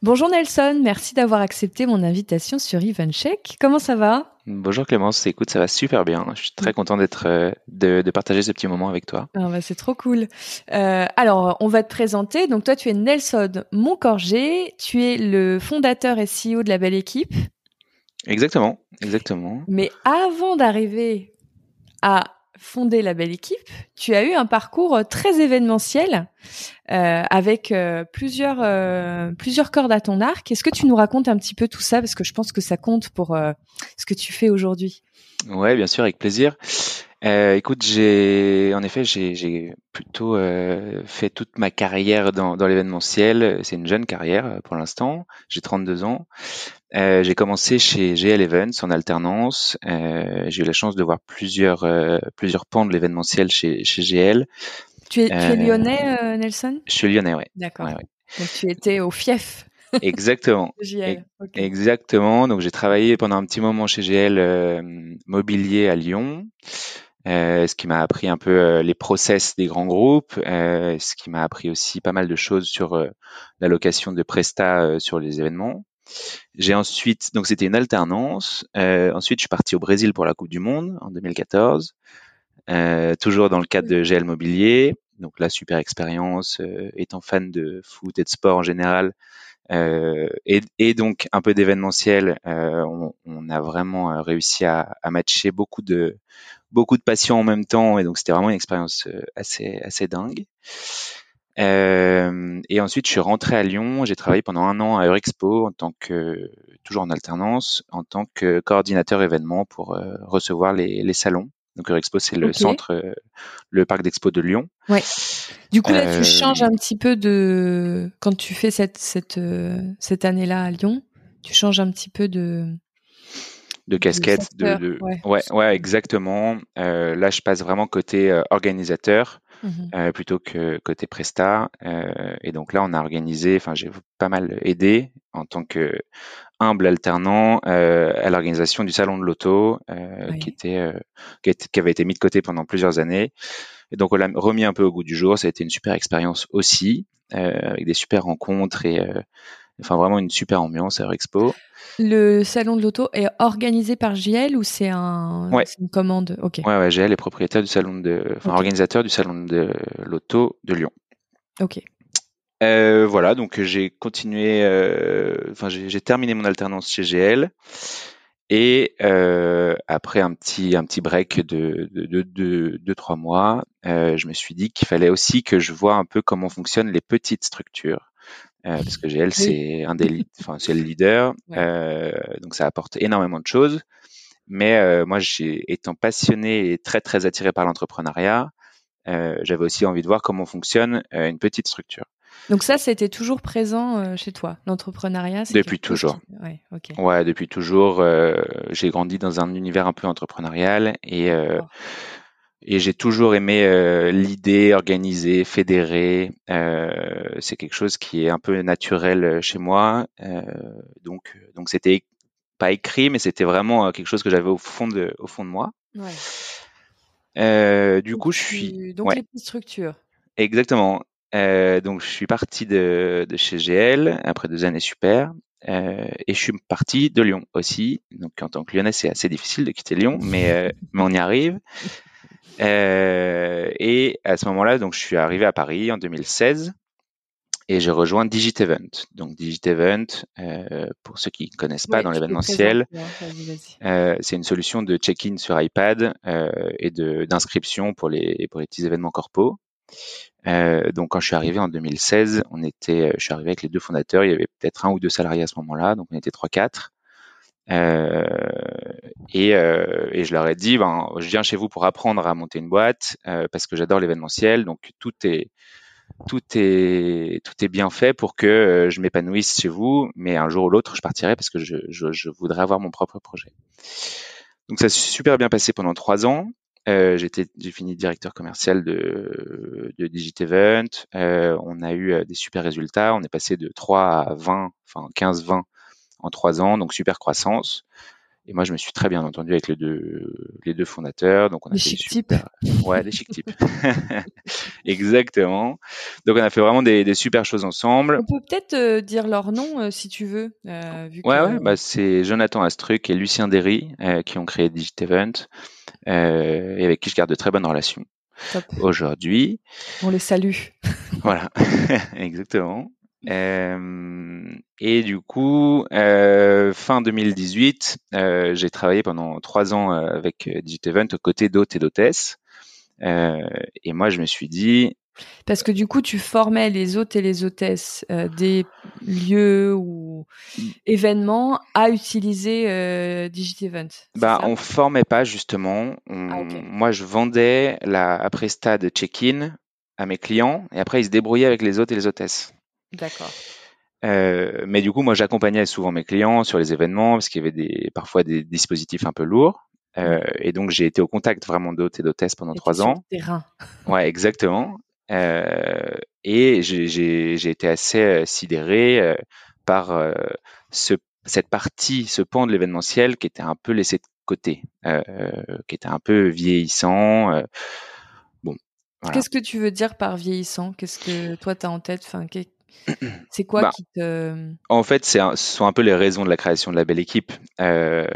Bonjour Nelson, merci d'avoir accepté mon invitation sur EventCheck. Comment ça va? Bonjour Clémence, écoute, ça va super bien. Je suis très content d'être euh, de, partager ce petit moment avec toi. Ah bah, c'est trop cool. Euh, alors, on va te présenter. Donc toi, tu es Nelson Moncorgé, tu es le fondateur et CEO de la Belle Équipe. Exactement, exactement. Mais avant d'arriver à fondé la belle équipe, tu as eu un parcours euh, très événementiel euh, avec euh, plusieurs plusieurs cordes à ton arc. Est-ce que tu nous racontes un petit peu tout ça? Parce que je pense que ça compte pour ce que tu fais aujourd'hui. Ouais, bien sûr, avec plaisir. Euh, écoute, j'ai en effet j'ai plutôt euh, fait toute ma carrière dans, dans l'événementiel. C'est une jeune carrière euh, pour l'instant. J'ai 32 ans. Euh, j'ai commencé chez GL Events en alternance. Euh, j'ai eu la chance de voir plusieurs plusieurs pans de l'événementiel chez, chez GL. Tu es, tu es lyonnais, Nelson? Je suis lyonnais, ouais. D'accord. Donc tu étais au fief. Exactement. Exactement. Donc j'ai travaillé pendant un petit moment chez GL Mobilier à Lyon. Euh, ce qui m'a appris un peu euh, les process des grands groupes, euh, ce qui m'a appris aussi pas mal de choses sur la location de Presta sur les événements. J'ai ensuite, donc c'était une alternance. ensuite, je suis parti au Brésil pour la Coupe du Monde en 2014, toujours dans le cadre de GL Mobilier. Donc là, super expérience, étant fan de foot et de sport en général, et, et, donc un peu d'événementiel, on, on, a vraiment réussi à, à, matcher beaucoup de beaucoup de passion en même temps et donc c'était vraiment une expérience euh, assez assez dingue. Euh, et ensuite, je suis rentré à Lyon. J'ai travaillé pendant un an à Eurexpo en tant que toujours en alternance, en tant que coordinateur événement pour euh, recevoir les, les, salons. Donc Eurexpo, c'est le centre, euh, le parc d'expo de Lyon. Ouais. Du coup, là, tu changes un petit peu de quand tu fais cette cette cette année-là à Lyon. Tu changes un petit peu de de casquette. De, ouais. ouais. exactement. Euh, là, je passe vraiment côté euh, organisateur mmh euh, plutôt que côté presta. et donc là, on a organisé, enfin, j'ai pas mal aidé en tant que humble alternant à l'organisation du salon de l'auto qui, était, qui, avait été mis de côté pendant plusieurs années. Et donc, on l'a remis un peu au goût du jour. Ça a été une super expérience aussi, avec des super rencontres et enfin vraiment une super ambiance à Expo. Le salon de l'auto est organisé par JL ou c'est un, une commande? Ok. Ouais, ouais, JL est propriétaire du salon de, enfin organisateur du salon de l'auto de Lyon. Ok. Euh, voilà, donc j'ai continué, euh, enfin j'ai terminé mon alternance chez GL et euh, après un petit un petit break de de de, de, trois mois, je me suis dit qu'il fallait aussi que je vois un peu comment fonctionnent les petites structures euh, parce que GL c'est un des enfin c'est le leader, euh, donc ça apporte énormément de choses. Mais euh, moi, étant passionné et très très attiré par l'entrepreneuriat, j'avais aussi envie de voir comment fonctionne une petite structure. Donc ça, c'était toujours présent chez toi, l'entrepreneuriat Depuis toujours. Ouais, ouais, depuis toujours. j'ai grandi dans un univers un peu entrepreneurial et et j'ai toujours aimé euh, l'idée, organiser, fédérer. Euh, c'est quelque chose qui est un peu naturel euh, chez moi. Euh, donc, donc c'était pas écrit, mais c'était vraiment quelque chose que j'avais au fond de, au fond de moi. Ouais. du coup, je suis. Donc les petites structures. Exactement. donc, je suis parti de, de chez GL après deux années super. Euh, et je suis parti de Lyon aussi. Donc en tant que Lyonnais, c'est assez difficile de quitter Lyon, mais, mais on y arrive. Euh, et à ce moment-là, donc, je suis arrivé à Paris en 2016. et j'ai rejoint Digitevent. Donc Digitevent, euh, pour ceux qui ne connaissent pas dans l'événementiel, euh, c'est une solution de check-in sur iPad euh, et d'inscription pour les pour les petits événements corpo. Euh, donc quand je suis arrivé en 2016, on était, je suis arrivé avec les deux fondateurs, il y avait peut-être un ou deux salariés à ce moment-là, donc on était trois quatre. Euh, et, euh, et, je leur ai dit, ben, je viens chez vous pour apprendre à monter une boîte parce que j'adore l'événementiel, donc tout est tout est tout est bien fait pour que euh, je m'épanouisse chez vous, mais un jour ou l'autre, je partirai parce que je, je, je, voudrais avoir mon propre projet. Donc ça s'est super bien passé pendant trois ans. Euh, j'étais, j'ai fini directeur commercial de, de Digitevent. Euh, on a eu euh, des super résultats. On est passé de 3 à 20, enfin 15-20 en trois ans, donc super croissance. Et moi, je me suis très bien entendu avec les deux, les deux fondateurs. Donc, on a les chic types. Ouais, les chic types. Exactement. Donc, on a fait vraiment des, des super choses ensemble. On peut peut-être euh, dire leur nom euh, si tu veux. Euh, vu ouais, ouais. Bah, c'est Jonathan Astruc et Lucien Derry qui ont créé Digitevent et avec qui je garde de très bonnes relations. Aujourd'hui. On les salue. voilà, exactement. Euh, et du coup, euh, fin 2018, euh, j'ai travaillé pendant trois ans avec Digitevent aux côtés d'hôtes et d'hôtesses. et moi, je me suis dit, parce que du coup, tu formais les hôtes et les hôtesses des lieux ou événements à utiliser Digitevent. Bah, on formait pas justement. Ah, moi, je vendais la presta de check-in à mes clients et après, ils se débrouillaient avec les hôtes et les hôtesses. D'accord. Euh, mais du coup, moi, j'accompagnais souvent mes clients sur les événements parce qu'il y avait des, parfois des dispositifs un peu lourds. Euh, et donc, j'ai été au contact vraiment d'hôtes et d'hôtesses pendant trois ans. Sur terrain. Ouais, exactement. Euh, et j'ai été assez sidéré par ce, cette partie, ce pan de l'événementiel qui était un peu laissé de côté, qui était un peu vieillissant. bon. Qu'est-ce que tu veux dire par vieillissant? Qu'est-ce que toi tu as en tête? Enfin, c'est quoi bah, qui te... En fait, c'est ce sont un peu les raisons de la création de la belle équipe. Euh,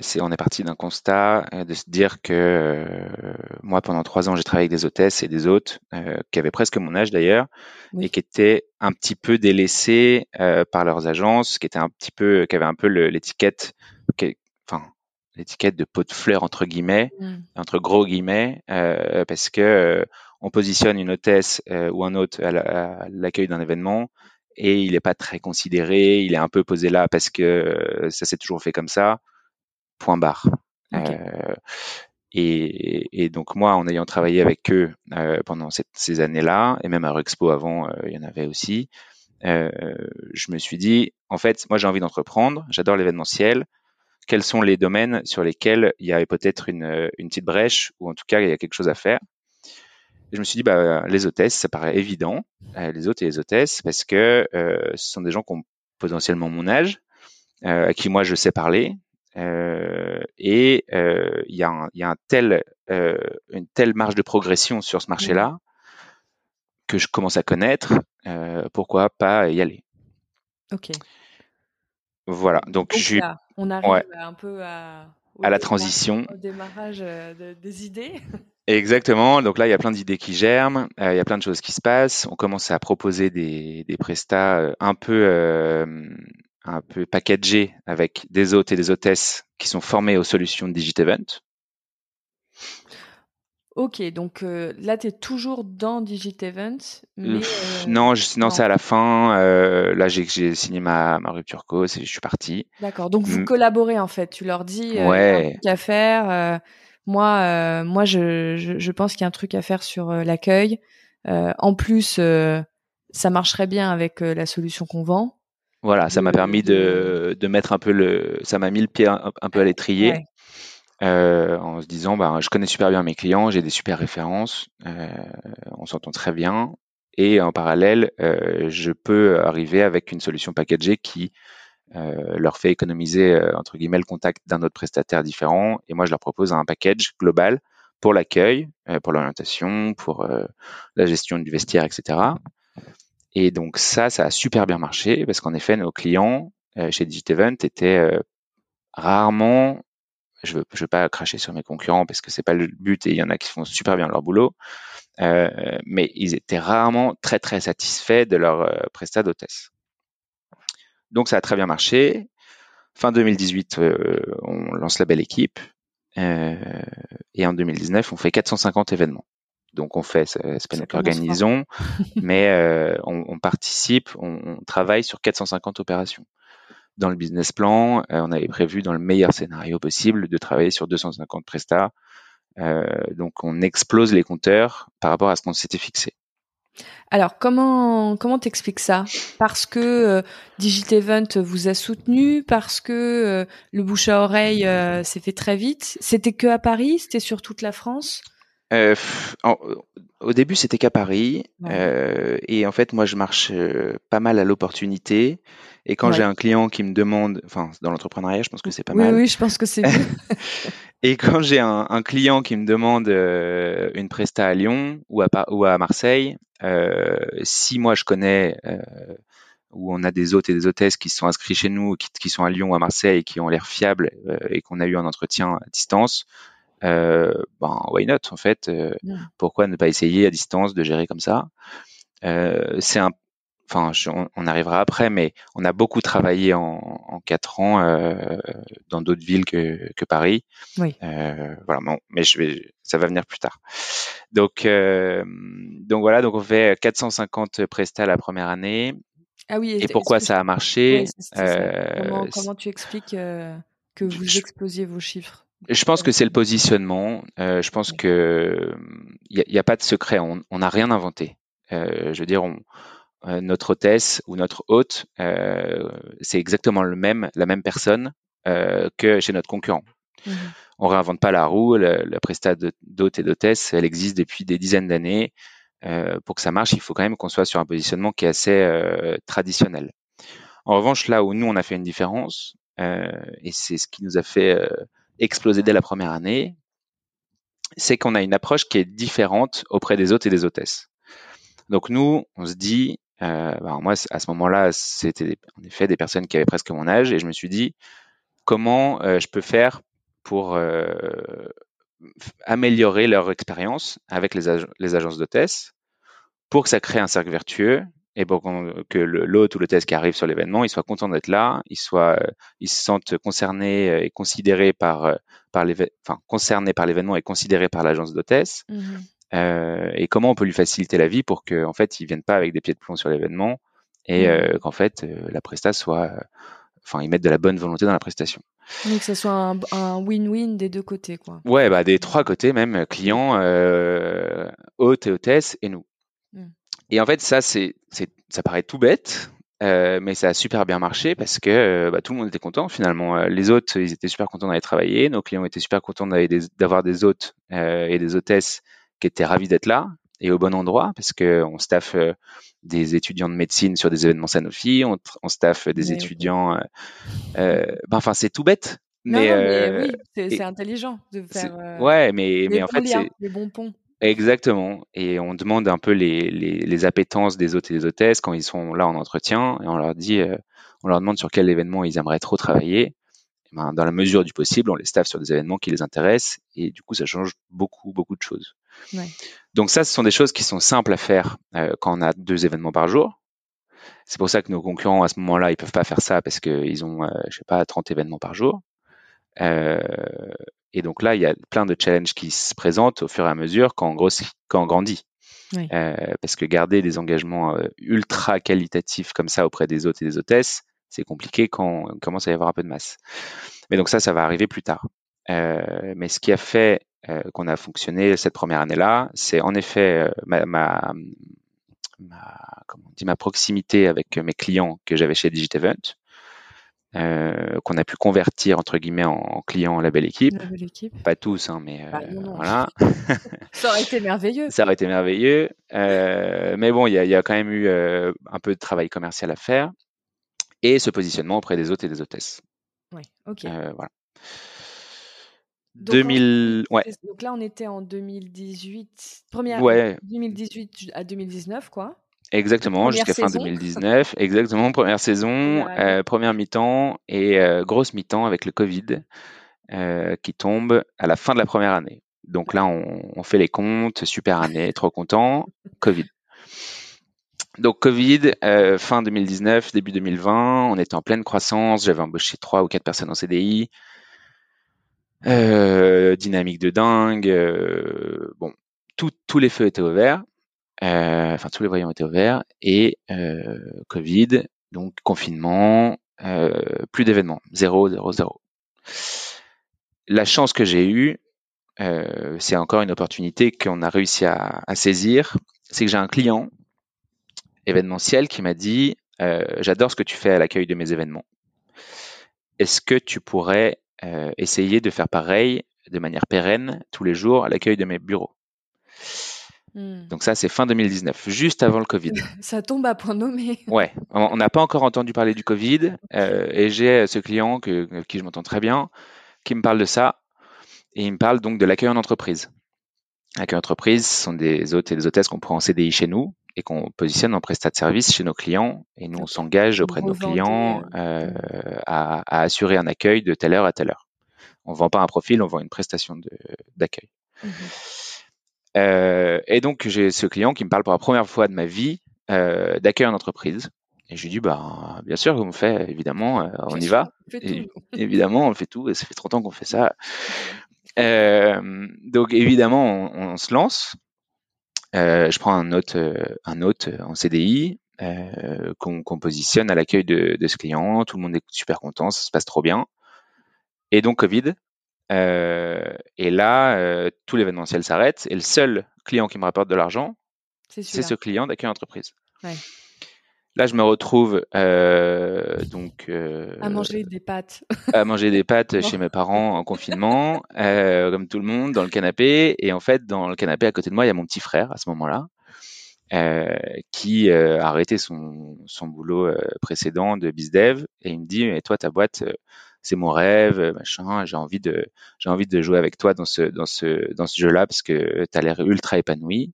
c'est, on est parti d'un constat euh, de se dire que euh, moi, pendant trois ans, j'ai travaillé avec des hôtesses et des hôtes euh, qui avaient presque mon âge d'ailleurs et qui étaient un petit peu délaissés par leurs agences, qui étaient un petit peu, qui avaient un peu l'étiquette, enfin l'étiquette de pot de fleurs entre guillemets, mmh. entre gros guillemets, parce que on positionne une hôtesse euh, ou un hôte à l'accueil d'un événement et il n'est pas très considéré, il est un peu posé là parce que euh, ça s'est toujours fait comme ça. Point barre. Euh, et, donc moi, en ayant travaillé avec eux pendant ces années-là, et même à Rexpo avant, il y en avait aussi, je me suis dit, en fait, moi j'ai envie d'entreprendre, j'adore l'événementiel. Quels sont les domaines sur lesquels il y avait peut-être une, une petite brèche ou en tout cas il y a quelque chose à faire? Et je me suis dit, bah, les hôtesses, ça paraît évident, euh, les hôtes et les hôtesses, parce que euh, ce sont des gens qui ont potentiellement mon âge, euh, à qui moi je sais parler, euh, et il y, a un, y a un tel, une telle marge de progression sur ce marché-là mmh. que je commence à connaître. pourquoi pas y aller Ok. Voilà. Donc, Donc je on arrive un peu à, à la transition, au démarrage des idées. Exactement. Donc là, il y a plein d'idées qui germent, euh, il y a plein de choses qui se passent. On commence à proposer des, des prestats euh, un peu euh, un peu packagés avec des hôtes et des hôtesses qui sont formés aux solutions de Digitevent. Ok, donc là, tu es toujours dans Digitevent mais, Non, non, c'est à la fin. là, j'ai signé ma, ma rupture cause et je suis parti. D'accord, donc vous collaborez en fait. Tu leur dis ouais. y a faire moi, euh, moi, je, je, je pense qu'il y a un truc à faire sur euh, l'accueil. Euh, en plus, ça marcherait bien avec la solution qu'on vend. Voilà, ça m'a permis de, de mettre un peu le, ça m'a mis le pied un, peu à l'étrier. Euh, en se disant bah, je connais super bien mes clients, j'ai des super références, euh, on s'entend très bien et en parallèle euh, je peux arriver avec une solution packagée qui euh, leur fait économiser euh, entre guillemets le contact d'un autre prestataire différent et moi je leur propose un package global pour l'accueil, euh, pour l'orientation, pour la gestion du vestiaire, etc. Et donc ça, ça a super bien marché parce qu'en effet, nos clients chez Digitevent étaient rarement, je veux, je veux pas cracher sur mes concurrents parce que c'est pas le but et il y en a qui font super bien leur boulot, mais ils étaient rarement très très satisfaits de leur prestat d'hôtesse. Donc ça a très bien marché. Fin 2018, on lance la belle équipe. et en 2019, on fait 450 événements. Donc on fait, c'est pas nous qui organisons, mais euh, on, participe, on, travaille sur 450 opérations. Dans le business plan, euh, on avait prévu dans le meilleur scénario possible de travailler sur 250 prestats. Euh, donc on explose les compteurs par rapport à ce qu'on s'était fixé. Alors comment comment t'expliques ça? Parce que Digital Event vous a soutenu, parce que le bouche à oreille s'est fait très vite? C'était que à Paris, c'était sur toute la France? Euh, au début, c'était qu'à Paris. Euh, et en fait, moi, je marche euh, pas mal à l'opportunité. Et quand j'ai un client qui me demande, enfin, dans l'entrepreneuriat, je pense que c'est pas mal. Oui, je pense que c'est et quand j'ai un, un, client qui me demande une presta à Lyon ou à, ou à Marseille, si moi je connais où on a des hôtes et des hôtesses qui sont inscrits chez nous, qui, qui sont à Lyon ou à Marseille et qui ont l'air fiables et qu'on a eu un entretien à distance, euh, ben why not en fait euh, Pourquoi ne pas essayer à distance de gérer comme ça? Euh, C'est un enfin, on, arrivera après, mais on a beaucoup travaillé en, en quatre ans euh, dans d'autres villes que, que Paris. Oui. Euh, voilà, bon, mais je vais, ça va venir plus tard. Donc, euh, donc voilà, donc on fait 450 prestats la première année. Ah oui. Et, pourquoi ça a marché? comment, comment, tu expliques que vous explosiez vos chiffres? Je pense que c'est le positionnement. Euh, je pense que il n'y a, pas de secret. On n'a rien inventé. Euh, je veux dire, on, euh, notre hôtesse ou notre hôte, c'est exactement le même, la même personne que chez notre concurrent. Mmh on réinvente pas la roue. La, la prestat d'hôte et d'hôtesse, elle existe depuis des dizaines d'années. pour que ça marche, il faut quand même qu'on soit sur un positionnement qui est assez traditionnel. En revanche, là où nous on a fait une différence, et c'est ce qui nous a fait explosé dès la première année, c'est qu'on a une approche qui est différente auprès des hôtes et des hôtesses. Donc nous, on se dit, euh, bah, moi à ce moment-là, c'était en effet des personnes qui avaient presque mon âge, et je me suis dit, comment euh, je peux faire pour euh, améliorer leur expérience avec les, les agences d'hôtesses pour que ça crée un cercle vertueux et pour que l'hôte ou le test qui arrive sur l'événement, il soit content d'être là, il soit, euh, il se sente concerné euh, et considéré par, euh, par enfin, concerné par l'événement et considéré par l'agence d'hôtesse. Mmh euh, et comment on peut lui faciliter la vie pour qu'en en fait, il vienne pas avec des pieds de plomb sur l'événement et mmh. qu'en fait, la prestation soit, enfin, ils mettent de la bonne volonté dans la prestation. Donc que ce soit un win-win des deux côtés, quoi. Ouais, bah des trois côtés même, client, euh, hôte et hôtesse et nous. Et en fait, ça, c'est, ça paraît tout bête, euh, mais ça a super bien marché parce que euh, bah, tout le monde était content finalement. Euh, les hôtes, ils étaient super contents d'aller travailler. Nos clients étaient super contents d'avoir des, hôtes et des hôtesses qui étaient ravis d'être là et au bon endroit parce que on staff des étudiants de médecine sur des événements Sanofi, on, on staff des étudiants. Ben, enfin, c'est tout bête. Mais, oui, c'est intelligent de faire. ouais, mais, mais en fait, c'est les bons ponts. Exactement. Et on demande un peu les, les, les, appétences des hôtes et des hôtesses quand ils sont là en entretien et on leur dit, euh, on leur demande sur quel événement ils aimeraient trop travailler. ben, dans la mesure du possible, on les staffe sur des événements qui les intéressent et du coup, ça change beaucoup, beaucoup de choses. Ouais. Donc ça, ce sont des choses qui sont simples à faire euh, quand on a deux événements par jour. C'est pour ça que nos concurrents à ce moment-là, ils peuvent pas faire ça parce qu'ils ont, euh, je sais pas, 30 événements par jour. Euh, et donc là, il y a plein de challenges qui se présentent au fur et à mesure quand on grossit, quand on grandit. Euh, parce que garder des engagements euh, ultra qualitatifs comme ça auprès des hôtes et des hôtesses, c'est compliqué quand on commence à y avoir un peu de masse. Mais donc ça, ça va arriver plus tard. Euh, mais ce qui a fait euh, qu'on a fonctionné cette première année-là, c'est en effet ma, ma, ma, comment on dit, ma proximité avec mes clients que j'avais chez Digitevent. Euh, qu'on a pu convertir entre guillemets en, clients la belle équipe. Pas tous, hein, mais bah, euh, voilà. Ça aurait été merveilleux. Ça aurait été merveilleux. Euh, mais bon, il y a, quand même eu un peu de travail commercial à faire et ce positionnement auprès des hôtes et des hôtesses. Oui, ok. voilà. Donc, 2000, ouais. Donc là, on était en 2018, première ouais. 2018 à 2019, quoi. Exactement, jusqu'à fin 2019. Exactement, première saison, euh, première mi-temps et euh, grosse mi-temps avec le Covid euh, qui tombe à la fin de la première année. Donc là, on, fait les comptes, super année, trop content, Covid. Donc Covid, fin 2019, début 2020, on était en pleine croissance, j'avais embauché trois ou quatre personnes en CDI, dynamique de dingue, bon, tous les feux étaient ouverts, enfin tous les voyants étaient ouverts, et Covid, donc confinement, plus d'événements, zéro, zéro, zéro. La chance que j'ai eue, euh, c'est encore une opportunité qu'on a réussi à, saisir. C'est que j'ai un client événementiel qui m'a dit euh, J'adore ce que tu fais à l'accueil de mes événements. Est-ce que tu pourrais euh, essayer de faire pareil de manière pérenne tous les jours à l'accueil de mes bureaux? Hmm. Donc ça, c'est fin 2019, juste avant le Covid. Ça tombe à point nommé. Ouais, on n'a pas encore entendu parler du Covid et j'ai ce client que, qui je m'entends très bien qui me parle de ça et il me parle donc de l'accueil en entreprise. L'accueil en entreprise, ce sont des hôtes et des hôtesses qu'on prend en CDI chez nous et qu'on positionne en prestat de service chez nos clients. Et nous, on s'engage auprès de nos clients euh, à, assurer un accueil de telle heure à telle heure. On ne vend pas un profil, on vend une prestation d'accueil. Mhm. Euh, et donc, j'ai ce client qui me parle pour la première fois de ma vie euh, d'accueil en entreprise. Et je lui dis, bah, bien sûr, on fait, évidemment, on y va. évidemment, on fait tout, et ça fait 30 ans qu'on fait ça. Euh, donc évidemment, on, se lance. Euh, je prends un hôte, euh, un hôte en CDI qu'on positionne à l'accueil de, ce client. Tout le monde est super content, ça se passe trop bien. Et donc Covid. Et là, tout l'événementiel s'arrête. Et le seul client qui me rapporte de l'argent, c'est ce client d'accueil entreprise. Ouais. Là, je me retrouve euh, donc euh, à manger des pâtes. à manger des pâtes chez mes parents en confinement, euh, comme tout le monde, dans le canapé. Et en fait, dans le canapé à côté de moi, il y a mon petit frère à ce moment-là, qui a arrêté son, son boulot précédent de bizdev et il me dit "Et toi, ta boîte, c'est mon rêve, machin. J'ai envie de j'ai envie de jouer avec toi dans ce jeu-là parce que tu as l'air ultra épanoui."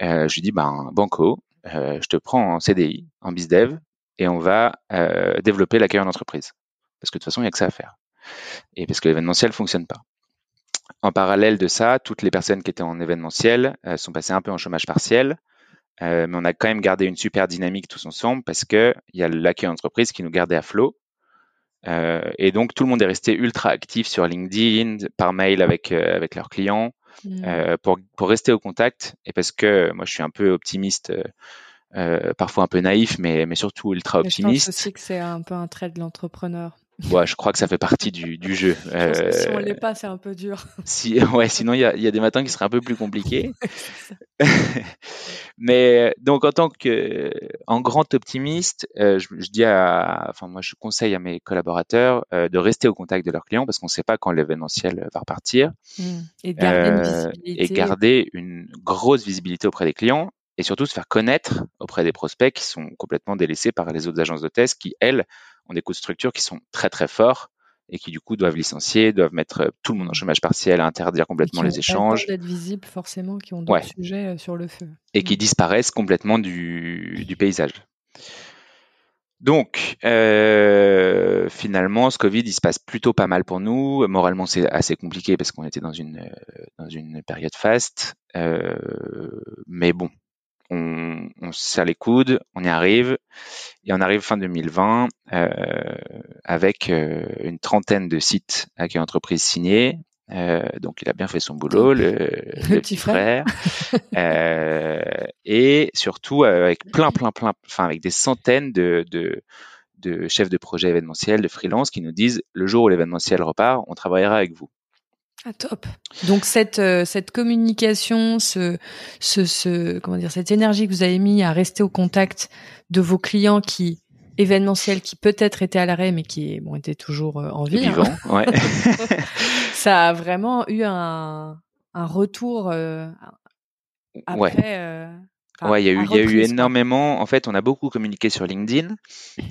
je lui dis "Ben banco." Euh, je te prends en CDI, en BizDev, et on va euh, développer l'accueil en entreprise. Parce que de toute façon, il n'y a que ça à faire. Et parce que l'événementiel ne fonctionne pas. En parallèle de ça, toutes les personnes qui étaient en événementiel euh, sont passées un peu en chômage partiel, mais on a quand même gardé une super dynamique tous ensemble parce qu'il y a l'accueil en entreprise qui nous gardait à flot. Et donc, tout le monde est resté ultra actif sur LinkedIn, par mail avec, avec leurs clients. Mmh. Euh, pour, pour rester au contact et parce que moi je suis un peu optimiste, euh, euh parfois un peu naïf, mais, mais surtout ultra optimiste. je pense aussi que c'est un peu un trait de l'entrepreneur. Ouais, je crois que ça fait partie du, du jeu. Euh, si on l'est pas, c'est un peu dur. Si, ouais, sinon il y a, y a, des matins qui seraient un peu plus compliqués. Mais donc en tant que, en grand optimiste, euh, je, je, dis à, enfin moi je conseille à mes collaborateurs euh, de rester au contact de leurs clients parce qu'on ne sait pas quand l'événementiel va repartir mmh. et, garder une euh, et garder une grosse visibilité auprès des clients et surtout se faire connaître auprès des prospects qui sont complètement délaissés par les autres agences de test qui elles ont des coûts de structure qui sont très très forts et qui du coup doivent licencier, doivent mettre tout le monde en chômage partiel, interdire complètement les échanges. d'être visibles forcément, qui ont d'autres sujets euh, sur le feu. Et qui mm. disparaissent complètement du, du paysage. Donc, euh, finalement, ce Covid, il se passe plutôt pas mal pour nous. Moralement, c'est assez compliqué parce qu'on était dans une, dans une période faste. Euh, mais bon, on, on se serre les coudes, on y arrive, et on arrive fin 2020 euh, avec euh, une trentaine de sites avec une entreprise signée. Euh, donc il a bien fait son boulot, le, petit frère, euh, et surtout avec plein, plein, plein, enfin avec des centaines de, de, de chefs de projet événementiels, de freelance qui nous disent le jour où l'événementiel repart, on travaillera avec vous. Ah, top. Donc cette euh, cette communication, ce, ce ce comment dire cette énergie que vous avez mis à rester au contact de vos clients qui événementiels qui peut-être étaient à l'arrêt mais qui bon étaient toujours euh, en vie. Hein. Vivant, ouais. Ça a vraiment eu un un retour euh, après. ouais, il y a eu, il y a eu énormément. En fait, on a beaucoup communiqué sur LinkedIn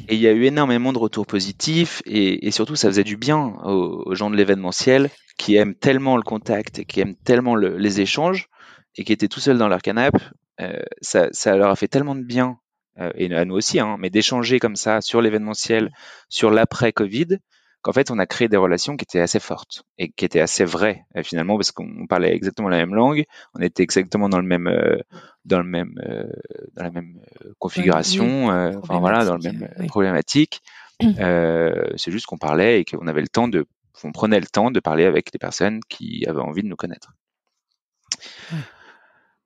et il y a eu énormément de retours positifs et, et surtout, ça faisait du bien aux gens de l'événementiel qui aiment tellement le contact et qui aiment tellement les échanges et qui étaient tout seuls dans leur canapé, euh, ça, ça, leur a fait tellement de bien, euh, et à nous aussi, hein, mais d'échanger comme ça sur l'événementiel, sur l'après-Covid, qu'en fait, on a créé des relations qui étaient assez fortes et qui étaient assez vraies euh, finalement, parce qu'on parlait exactement la même langue, on était exactement dans le même, euh, dans le même, euh, dans la même configuration, enfin voilà, dans le même problématique. c'est juste qu'on parlait et qu'on avait le temps de, on prenait le temps de parler avec des personnes qui avaient envie de nous connaître.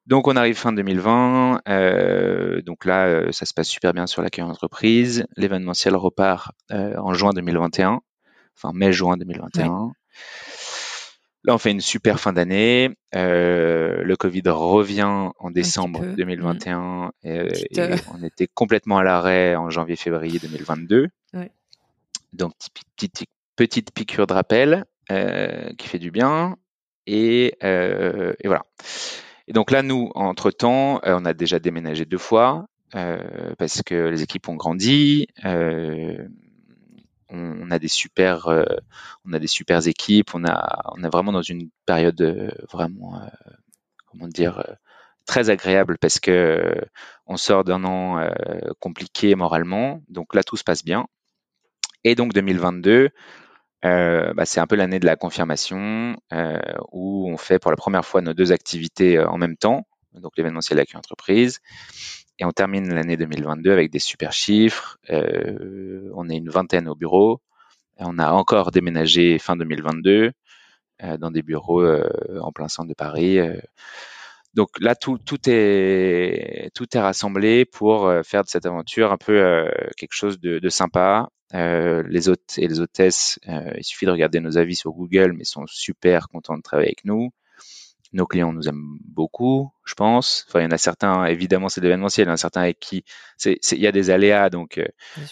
Donc on arrive fin 2020, euh, donc là euh, ça se passe super bien sur l'accueil entreprise. L'événementiel repart euh, en juin 2021, enfin mai-juin 2021. Là on fait une super fin d'année. le Covid revient en décembre 2021 et, on était complètement à l'arrêt en janvier-février 2022. Donc petite, petite piqûre de rappel qui fait du bien et, et voilà. Et donc là, nous, entre-temps, euh, on a déjà déménagé deux fois euh, parce que les équipes ont grandi. Euh, on, a des super, on a des équipes. On a, on est vraiment dans une période vraiment, comment dire, très agréable parce que on sort d'un an compliqué moralement. Donc là, tout se passe bien. Et donc 2022, euh, bah, c'est un peu l'année de la confirmation euh, où on fait pour la première fois nos deux activités euh, en même temps, donc l'événementiel d'accueil entreprise. Et on termine l'année 2022 avec des super chiffres. on est une vingtaine au bureau. On a encore déménagé fin 2022 dans des bureaux en plein centre de Paris. donc là, tout, est, tout est rassemblé pour faire de cette aventure un peu quelque chose de, sympa, euh, les hôtes et les hôtesses, euh, il suffit de regarder nos avis sur Google, mais sont super contents de travailler avec nous. Nos clients nous aiment beaucoup, je pense. Enfin, il y en a certains, évidemment, c'est l'événementiel, il y en a certains avec qui il y a des aléas, donc euh,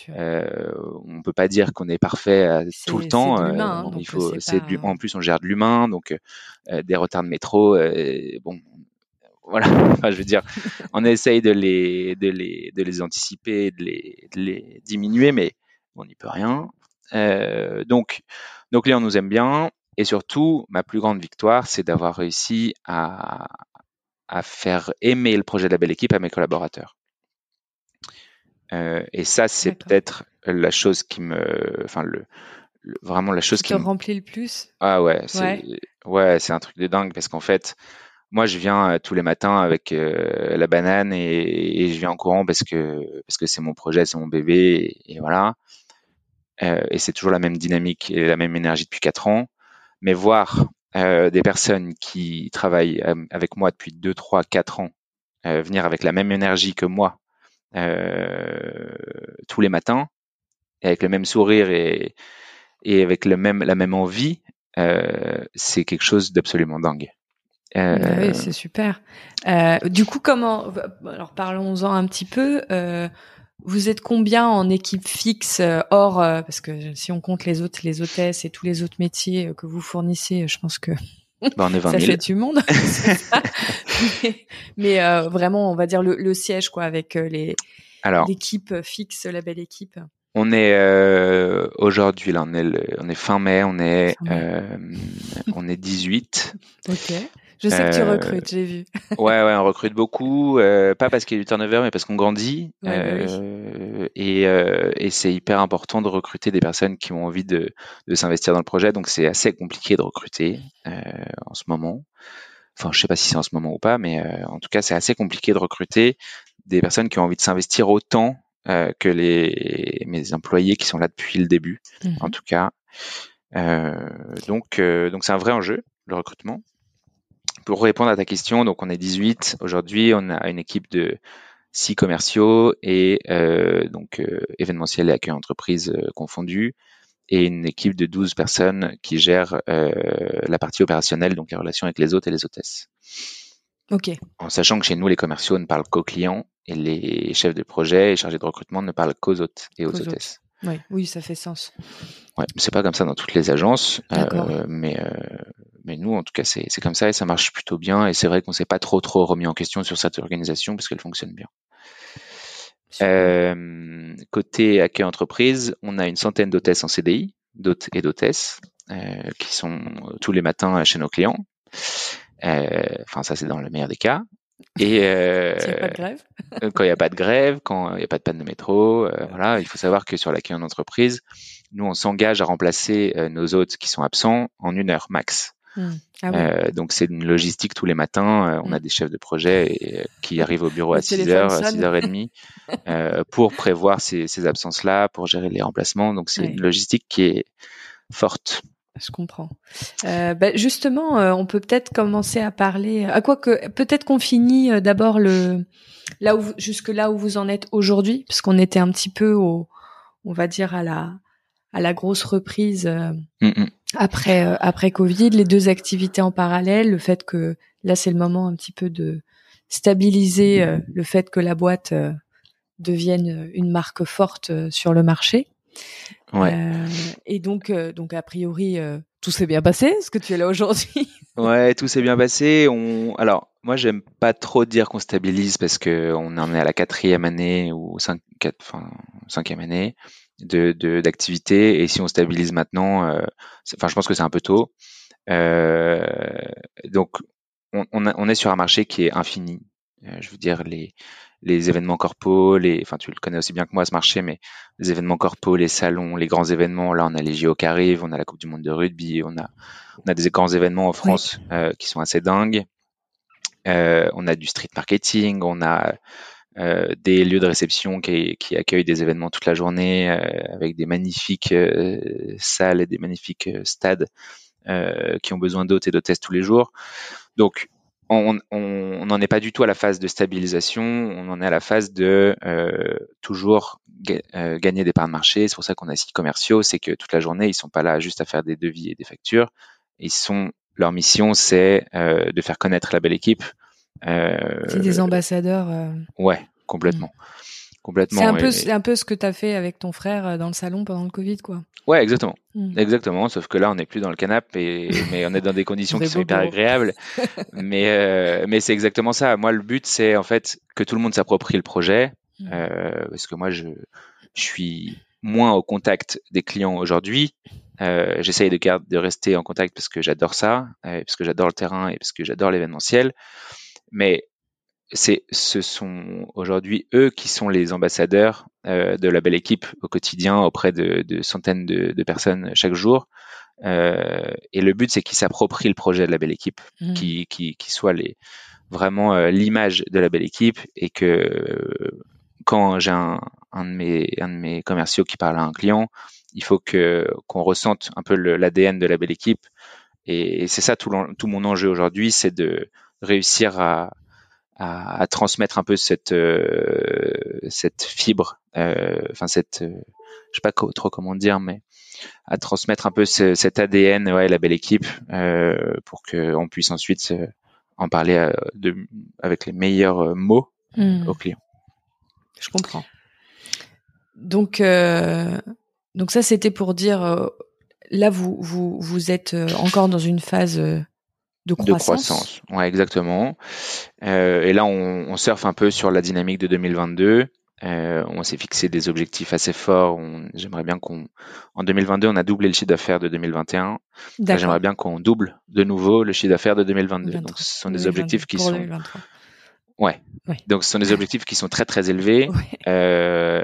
euh on peut pas dire qu'on est parfait tout le temps. Hein, il faut, c'est en plus on gère de l'humain, donc des retards de métro, bon, voilà. Enfin, je veux dire, on essaye de les, de les, de les anticiper, de les, de les diminuer, mais on n'y peut rien. Euh, donc, nos clients nous aiment bien. Et surtout, ma plus grande victoire, c'est d'avoir réussi à, faire aimer le projet de la belle équipe à mes collaborateurs. Euh, et ça, c'est peut-être la chose qui me, enfin le, vraiment la chose qui, te remplit le plus? Ah ouais, c'est ouais, c'est un truc de dingue parce qu'en fait, moi, je viens euh, tous les matins avec la banane et, je viens en courant parce que parce que c'est mon projet, c'est mon bébé et voilà. Euh, et c'est toujours la même dynamique et la même énergie depuis quatre ans. Mais voir euh, des personnes qui travaillent euh, avec moi depuis deux, trois, quatre ans venir avec la même énergie que moi tous les matins, avec le même sourire et, et avec le même, la même envie, c'est quelque chose d'absolument dingue. Ah oui, c'est super. du coup, comment Alors parlons-en un petit peu. Vous êtes combien en équipe fixe euh, hors euh, parce que si on compte les autres, les hôtesses et tous les autres métiers euh, que vous fournissez, je pense que bah, on est 20 ça fait du monde. mais, vraiment, on va dire le, siège quoi avec les l'équipe fixe, la belle équipe. On est aujourd'hui là, on est on est fin mai, on est on est 18. Ok. Je sais que tu euh, recrutes, j'ai vu. ouais, ouais, on recrute beaucoup, euh, pas parce qu'il y a du turnover, mais parce qu'on grandit. Bah euh, et, et c'est hyper important de recruter des personnes qui ont envie de, de s'investir dans le projet. Donc c'est assez compliqué de recruter en ce moment. Enfin, je sais pas si c'est en ce moment ou pas, mais en tout cas, c'est assez compliqué de recruter des personnes qui ont envie de s'investir autant que les mes employés qui sont là depuis le début, mmh en tout cas. donc, donc c'est un vrai enjeu le recrutement pour répondre à ta question, donc on est 18 aujourd'hui, on a une équipe de six commerciaux et euh, donc euh, événementiel et accueil entreprise euh, confondus et une équipe de 12 personnes qui gèrent euh, la partie opérationnelle, donc les relations avec les hôtes et les hôtesses. Ok. En sachant que chez nous, les commerciaux ne parlent qu'aux clients et les chefs de projet et chargés de recrutement ne parlent qu'aux hôtes et aux hôtesses. Oui, oui, ça fait sens. Ouais, c'est pas comme ça dans toutes les agences, euh, mais mais nous, en tout cas, c'est comme ça et ça marche plutôt bien. Et c'est vrai qu'on s'est pas trop trop remis en question sur cette organisation parce qu'elle fonctionne bien. Euh, côté accueil entreprise, on a une centaine d'hôtesses en CDI, d'hôtes et d'hôtesses, euh, qui sont tous les matins chez nos clients. Euh, enfin, ça c'est dans le meilleur des cas. Et euh, quand il n'y a pas de grève, quand il n'y a pas de panne de métro, euh, voilà, il faut savoir que sur l'accueil en entreprise, nous, on s'engage à remplacer nos hôtes qui sont absents en une heure max. Hmm. Ah euh, donc c'est une logistique tous les matins. Euh, on a hmm. des chefs de projet et, euh, qui arrivent au bureau à 6h, 6h30 euh, pour prévoir ces, ces absences-là, pour gérer les remplacements. Donc c'est une logistique qui est forte. Je comprends. Euh, bah justement, on peut peut-être commencer à parler. À quoi que peut-être qu'on finit d'abord le là où jusque là où vous en êtes aujourd'hui, parce qu'on était un petit peu au, on va dire à la à la grosse reprise. Mm après euh, après Covid, les deux activités en parallèle, le fait que là c'est le moment un petit peu de stabiliser euh, le fait que la boîte euh, devienne une marque forte sur le marché. Ouais. et donc donc a priori tout s'est bien passé, est-ce que tu es là aujourd'hui Ouais, tout s'est bien passé. On alors moi j'aime pas trop dire qu'on stabilise parce que on en est à la quatrième année ou cinq, quatre, enfin, cinquième année de d'activité et si on stabilise maintenant, euh, enfin je pense que c'est un peu tôt. Euh, donc on, on, est sur un marché qui est infini. Euh, je veux dire les les événements corpo, les, enfin tu le connais aussi bien que moi ce marché, mais les événements corpo, les salons, les grands événements. Là, on a les JO qui arrivent, on a la Coupe du Monde de rugby, on a on a des grands événements en France qui sont assez dingues. on a du street marketing, on a euh, des lieux de réception qui, qui, accueillent des événements toute la journée euh, avec des magnifiques euh, salles et des magnifiques stades qui ont besoin d'hôtes et d'hôtesses tous les jours. Donc, on n'en est pas du tout à la phase de stabilisation, on en est à la phase de toujours gagner des parts de marché. C'est pour ça qu'on a six commerciaux, c'est que toute la journée, ils sont pas là juste à faire des devis et des factures. Ils sont, leur mission, c'est de faire connaître la belle équipe, euh, c'est des ambassadeurs. Euh. Ouais, complètement. Mm. Complètement. C'est un, peu, un peu ce que tu as fait avec ton frère euh, dans le salon pendant le Covid, quoi. Ouais, exactement. Mm. Exactement. Sauf que là, on n'est plus dans le canapé, mais on est dans des conditions qui sont hyper agréables. mais mais c'est exactement ça. Moi, le but, c'est en fait que tout le monde s'approprie le projet. Mm. parce que moi, je, je suis moins au contact des clients aujourd'hui. Euh, J'essaye de, de rester en contact parce que j'adore ça, parce que j'adore le terrain et parce que j'adore l'événementiel mais c'est, ce sont aujourd'hui eux qui sont les ambassadeurs euh, de la belle équipe au quotidien auprès de, de centaines de, de, personnes chaque jour. Euh, et le but, c'est qu'ils s'approprient le projet de la belle équipe, mmh. qui, qui, qui soit les, vraiment euh, l'image de la belle équipe et que quand j'ai un, un, de mes, un de mes commerciaux qui parle à un client, il faut que qu'on ressente un peu l'ADN de la belle équipe. Et, et c'est ça tout, tout mon enjeu aujourd'hui, c'est de réussir à, à, à, transmettre un peu cette euh, cette fibre, euh, enfin cette, euh, je sais pas trop comment dire, mais à transmettre un peu ce, cet ADN, ouais, la belle équipe, euh, pour qu'on puisse ensuite en parler de, avec les meilleurs mots hmm. aux clients. Je comprends. Donc donc ça c'était pour dire là vous vous vous êtes encore dans une phase de croissance. Ouais, exactement. Euh, et là, on, on, surfe un peu sur la dynamique de 2022. Euh, on s'est fixé des objectifs assez forts. J'aimerais bien qu'on, en 2022, on a doublé le chiffre d'affaires de 2021. J'aimerais bien qu'on double de nouveau le chiffre d'affaires de 2022. Donc, ce sont des objectifs qui sont. Ouais. Donc, ce sont des objectifs qui sont très très élevés. Euh,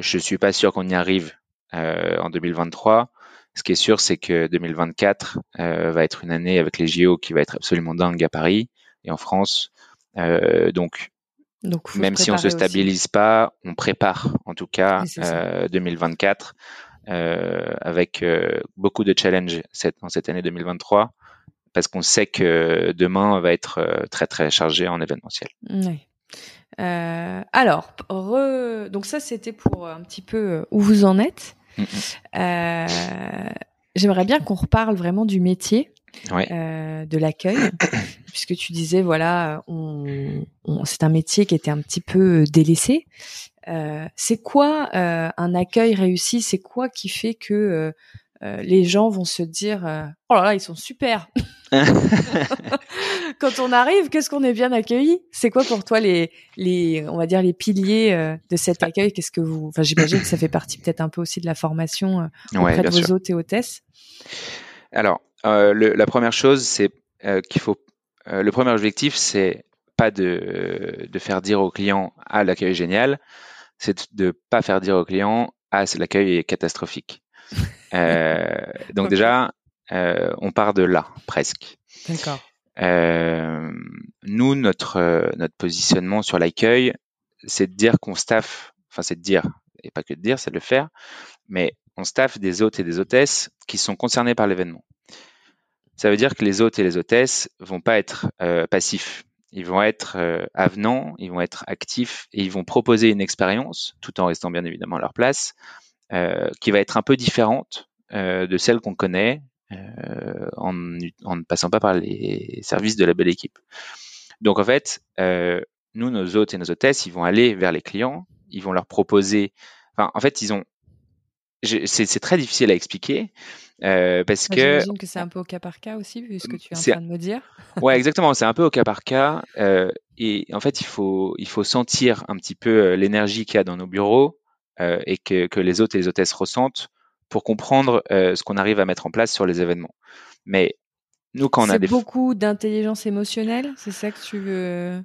je suis pas sûr qu'on y arrive euh, en 2023. Ce qui est sûr, c'est que 2024 euh, va être une année avec les JO qui va être absolument dingue à Paris et en France. Euh, donc, donc même si on se stabilise pas, on prépare en tout cas euh, 2024 euh, avec beaucoup de challenges cette, dans cette année 2023 parce qu'on sait que demain va être très très chargé en événementiel. Oui. Alors, donc ça c'était pour un petit peu où vous en êtes. Euh, j'aimerais bien qu'on reparle vraiment du métier. Euh, de l'accueil, puisque tu disais voilà, on, c'est un métier qui était un petit peu délaissé. Euh, c'est quoi un accueil réussi? C'est quoi qui fait que les gens vont se dire oh là là ils sont super. Quand on arrive, qu'est-ce qu'on est bien accueilli C'est quoi pour toi les, les, on va dire les piliers euh, de cet accueil? Qu'est-ce que vous, enfin j'imagine que ça fait partie peut-être un peu aussi de la formation euh, auprès de vos hôtes et hôtesses? Alors, euh, le, la première chose, c'est qu'il faut, le premier objectif, c'est pas de, de faire dire au client ah l'accueil est génial, c'est de pas faire dire au client ah l'accueil est catastrophique. Donc déjà, on part de là presque. D'accord. nous, notre notre positionnement sur l'accueil, c'est de dire qu'on staff, enfin c'est de dire, et pas que de dire, c'est de le faire, mais on staff des hôtes et des hôtesses qui sont concernés par l'événement. Ça veut dire que les hôtes et les hôtesses vont pas être euh, passifs. Ils vont être euh, avenants, ils vont être actifs et ils vont proposer une expérience, tout en restant bien évidemment à leur place, euh, qui va être un peu différente de celle qu'on connaît en, en, ne passant pas par les services de la belle équipe. Donc en fait, nous, nos hôtes et nos hôtesses, ils vont aller vers les clients, ils vont leur proposer. Enfin, en fait, ils ont c'est très difficile à expliquer euh, parce que. J'imagine que c'est un peu au cas par cas aussi, vu ce que tu es en train de me dire. ouais, exactement. C'est un peu au cas par cas. Euh, et en fait, il faut, il faut sentir un petit peu euh, l'énergie qu'il y a dans nos bureaux euh, et que, que, les hôtes et les hôtesses ressentent pour comprendre euh, ce qu'on arrive à mettre en place sur les événements. Mais nous, quand on a des. Beaucoup d'intelligence émotionnelle, c'est ça que tu veux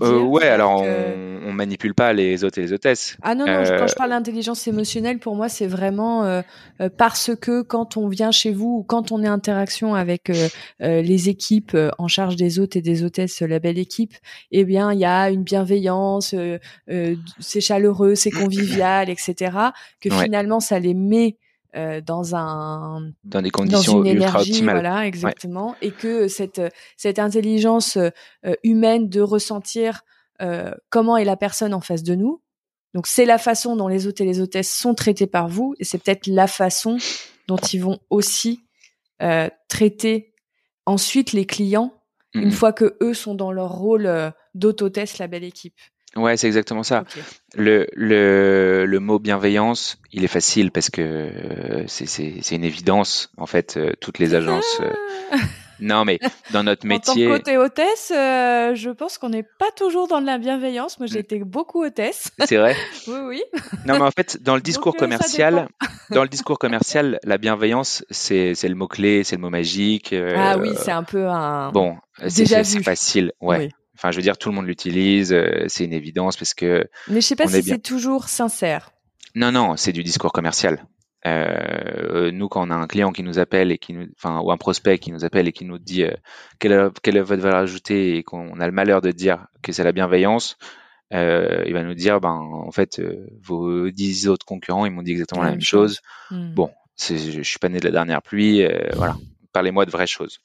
euh, ouais, alors on, on, manipule pas les hôtes et les hôtesses. Ah non, non, quand je euh, parle d'intelligence émotionnelle, pour moi, c'est vraiment euh, euh, parce que quand on vient chez vous ou quand on est en interaction avec les équipes en charge des hôtes et des hôtesses, la belle équipe, eh bien, il y a une bienveillance, c'est chaleureux, c'est convivial, etc. Que finalement, ça les met dans un dans des conditions dans une ultra énergie, optimales. voilà exactement. Et que cette cette intelligence humaine de ressentir comment est la personne en face de nous. Donc c'est la façon dont les hôtes et les hôtesses sont traités par vous et c'est peut-être la façon dont ils vont aussi traiter ensuite les clients une fois que eux sont dans leur rôle d'hôte-hôtesse la belle équipe Ouais, c'est exactement ça. Le, le, le mot bienveillance, il est facile parce que euh, c'est une évidence. En fait, euh, toutes les agences. Euh, ah non, mais dans notre métier. En tant côté hôtesse, je pense qu'on n'est pas toujours dans de la bienveillance. Moi, j'ai mm. été beaucoup hôtesse. C'est vrai. oui, oui. Non, mais en fait, dans le discours commercial, dans le discours commercial, la bienveillance, c'est le mot clé, c'est le mot magique. ah oui, c'est un peu un. Bon, c'est facile, ouais. Oui. Enfin, je veux dire, tout le monde l'utilise, euh, c'est une évidence parce que. Mais je sais pas si c'est toujours sincère. Non, non, c'est du discours commercial. Euh, nous, quand on a un client qui nous appelle et qui nous, enfin, ou un prospect qui nous appelle et qui nous dit euh, quelle, est, quelle, est, votre valeur ajoutée et qu'on a le malheur de dire que c'est la bienveillance, euh, il va nous dire, ben, en fait, euh, vos dix autres concurrents, ils m'ont dit exactement la même chose. Hmm. Bon, je suis pas né de la dernière pluie, voilà. Parlez-moi de vraies choses.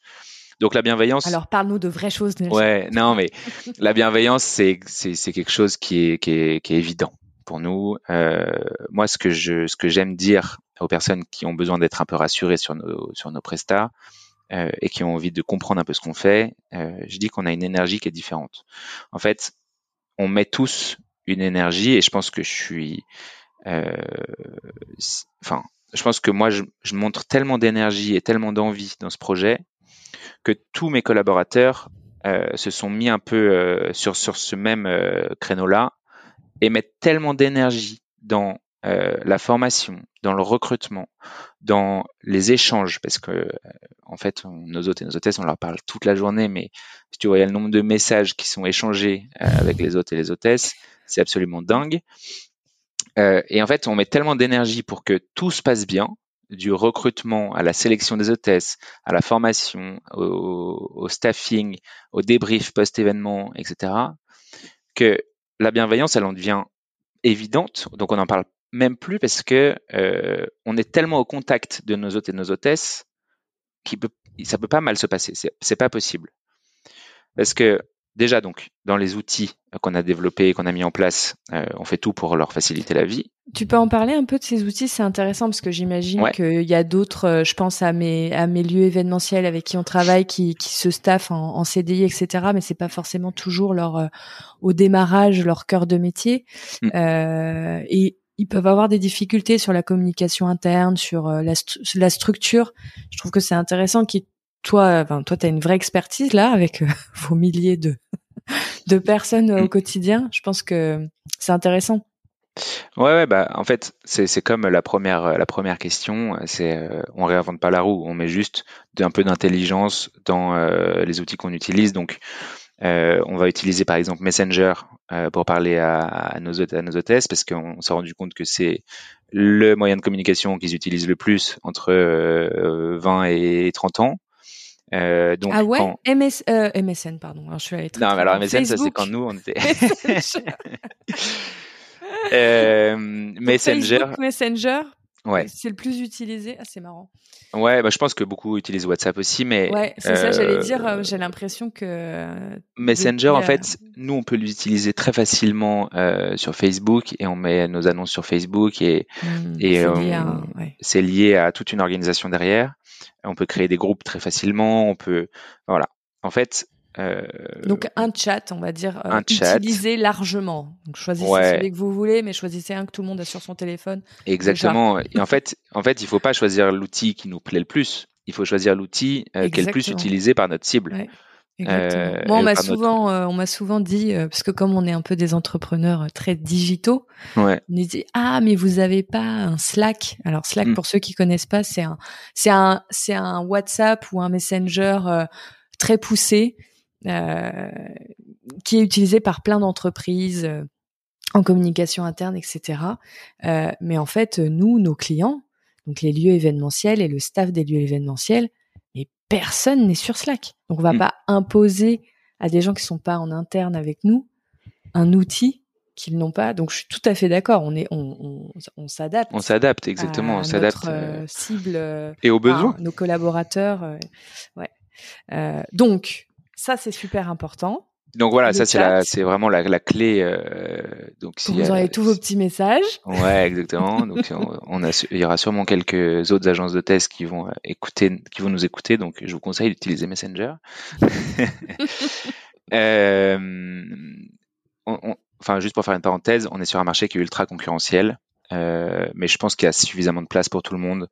Donc la bienveillance. Alors parle-nous de vraies choses. Ouais, non, mais la bienveillance, c'est c'est quelque chose qui est qui est, qui est évident pour nous. Euh, moi, ce que je ce que j'aime dire aux personnes qui ont besoin d'être un peu rassurées sur nos sur nos prestats euh, et qui ont envie de comprendre un peu ce qu'on fait, euh, je dis qu'on a une énergie qui est différente. En fait, on met tous une énergie et je pense que je suis, euh, enfin, je pense que moi, je, je montre tellement d'énergie et tellement d'envie dans ce projet que tous mes collaborateurs euh, se sont mis un peu euh, sur, sur ce même euh, créneau-là et mettent tellement d'énergie dans la formation, dans le recrutement, dans les échanges, parce que en fait, nos hôtes et nos hôtesses, on leur parle toute la journée, mais si tu voyais le nombre de messages qui sont échangés avec les hôtes et les hôtesses, c'est absolument dingue. et en fait, on met tellement d'énergie pour que tout se passe bien, du recrutement à la sélection des hôtesses, à la formation, au, staffing, au débrief post-événement, etc., que la bienveillance, elle en devient évidente. Donc on n'en parle même plus parce que euh, on est tellement au contact de nos hôtes et de nos hôtesses peut, ça peut pas mal se passer. C'est pas possible. Parce que déjà donc dans les outils qu'on a développés, qu'on a mis en place, euh, on fait tout pour leur faciliter la vie. Tu peux en parler un peu de ces outils, c'est intéressant parce que j'imagine qu'il y a d'autres, euh, je pense à mes à mes lieux événementiels avec qui on travaille, qui, qui se staffent en, en CDI, etc. Mais c'est pas forcément toujours leur euh, au démarrage leur cœur de métier mm. euh, et ils peuvent avoir des difficultés sur la communication interne, sur la, la structure. Je trouve que c'est intéressant qu'ils toi, enfin, toi, tu as une vraie expertise là avec vos milliers de, de personnes au mm. quotidien. Je pense que c'est intéressant. Ouais, ouais, bah en fait c'est comme la première la première question, c'est euh, on réinvente pas la roue, on met juste un peu d'intelligence dans euh, les outils qu'on utilise. Donc euh, on va utiliser par exemple Messenger pour parler à, nos, à nos hôtesses parce qu'on s'est rendu compte que c'est le moyen de communication qu'ils utilisent le plus entre 20 et 30 ans. Euh, donc, ah ouais? MS, euh, MSN, pardon. Alors, je suis allée très Non, mais alors MSN, ça c'est quand nous on était. euh, Messenger. Facebook, Messenger. Ouais. C'est le plus utilisé. Ah, c'est marrant. Ouais, bah, je pense que beaucoup utilisent WhatsApp aussi, mais. Ouais, c'est ça, j'allais euh, dire. Euh, j'ai l'impression que. Messenger, en fait, nous, on peut l'utiliser très facilement euh, sur Facebook et on met nos annonces sur Facebook et, mmh, et c'est lié, lié, à toute une organisation derrière. On peut créer des groupes très facilement. On peut, voilà. En fait, euh, Donc un chat, on va dire, euh, utilisé largement. Donc choisissez celui que vous voulez, mais choisissez un que tout le monde a sur son téléphone. Exactement. Et en fait, en fait, il faut pas choisir l'outil qui nous plaît le plus. Il faut choisir l'outil euh, qui est le plus utilisé par notre cible. Moi, on m'a souvent, on m'a souvent dit, parce que comme on est un peu des entrepreneurs très digitaux, on nous dit ah mais vous avez pas un Slack. Alors Slack, hmm. pour ceux qui connaissent pas, c'est un, c'est un, c'est un WhatsApp ou un Messenger très poussé euh, qui est utilisé par plein d'entreprises euh, en communication interne, etc. Euh, mais en fait, nous, nos clients, donc les lieux événementiels et le staff des lieux événementiels, mais personne n'est sur Slack. Donc on va mmh. pas imposer à des gens qui sont pas en interne avec nous un outil qu'ils n'ont pas. Donc je suis tout à fait d'accord. On est, on, on, s'adapte. On s'adapte exactement. on s'adapte. cible et aux besoins. nos collaborateurs. ouais. donc ça, c'est super important. Donc voilà, ça c'est c'est vraiment la, la clé. Euh, donc si vous aurez tous vos petits messages. Ouais, exactement. donc on, a, il y aura sûrement quelques autres agences de test qui vont euh, écouter, qui vont nous écouter. Donc je vous conseille d'utiliser Messenger. euh, enfin, juste pour faire une parenthèse, on est sur un marché qui est ultra concurrentiel, mais je pense qu'il y a suffisamment de place pour tout le monde.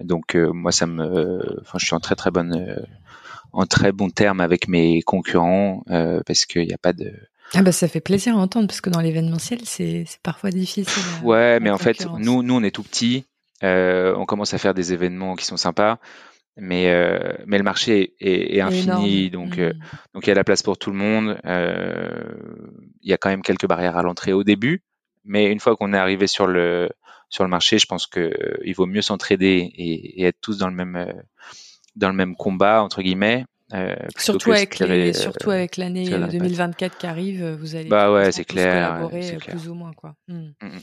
Donc moi, ça me, enfin, je suis en très très bonne en très bon terme avec mes concurrents euh, parce qu'il n'y a pas de ah bah ça fait plaisir à entendre parce que dans l'événementiel c'est parfois difficile. ouais, mais en fait nous nous on est tout petits, euh, on commence à faire des événements qui sont sympas, mais euh, mais le marché est, est infini donc euh, mmh. donc il y a la place pour tout le monde. Euh, il y a quand même quelques barrières à l'entrée au début, mais une fois qu'on est arrivé sur le sur le marché, je pense que il vaut mieux s'entraider et, et, être tous dans le même dans le même combat entre guillemets. Euh, surtout, avec les, surtout avec l'année 2024 qui arrive, vous allez bah ouais, c'est clair, collaborer plus ou moins quoi. Hmm. Mm, mm.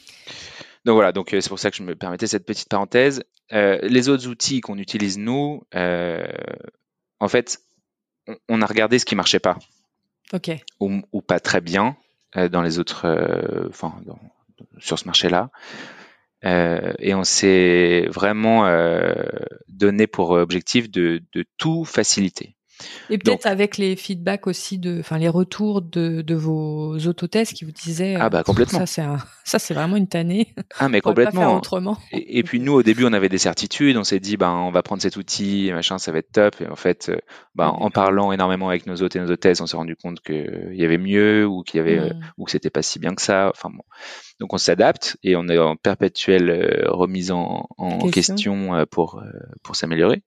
Donc voilà, donc euh, c'est pour ça que je me permettais cette petite parenthèse. Euh, les autres outils qu'on utilise nous, euh, en fait, on, on, a regardé ce qui marchait pas, ou, ou pas très bien euh, dans les autres, euh, enfin sur ce marché-là. Euh, et on s'est vraiment euh, donné pour objectif de, de tout faciliter. Et peut-être avec les feedbacks aussi de, enfin les retours de, de vos autotests qui vous disaient. Ah bah complètement. Ça c'est ça c'est vraiment une tannée. Ah mais complètement. Pas faire autrement. Et, puis nous au début on avait des certitudes, on s'est dit ben on va prendre cet outil, machin, ça va être top. Et en fait, euh, ben, en parlant énormément avec nos hôtes et nos hôtesses, on s'est rendu compte qu'il y avait mieux ou qu'il y avait mmh. ou que c'était pas si bien que ça. Enfin bon. Donc on s'adapte et on est en perpétuelle euh, remise en, en question. Euh, pour, euh, pour s'améliorer.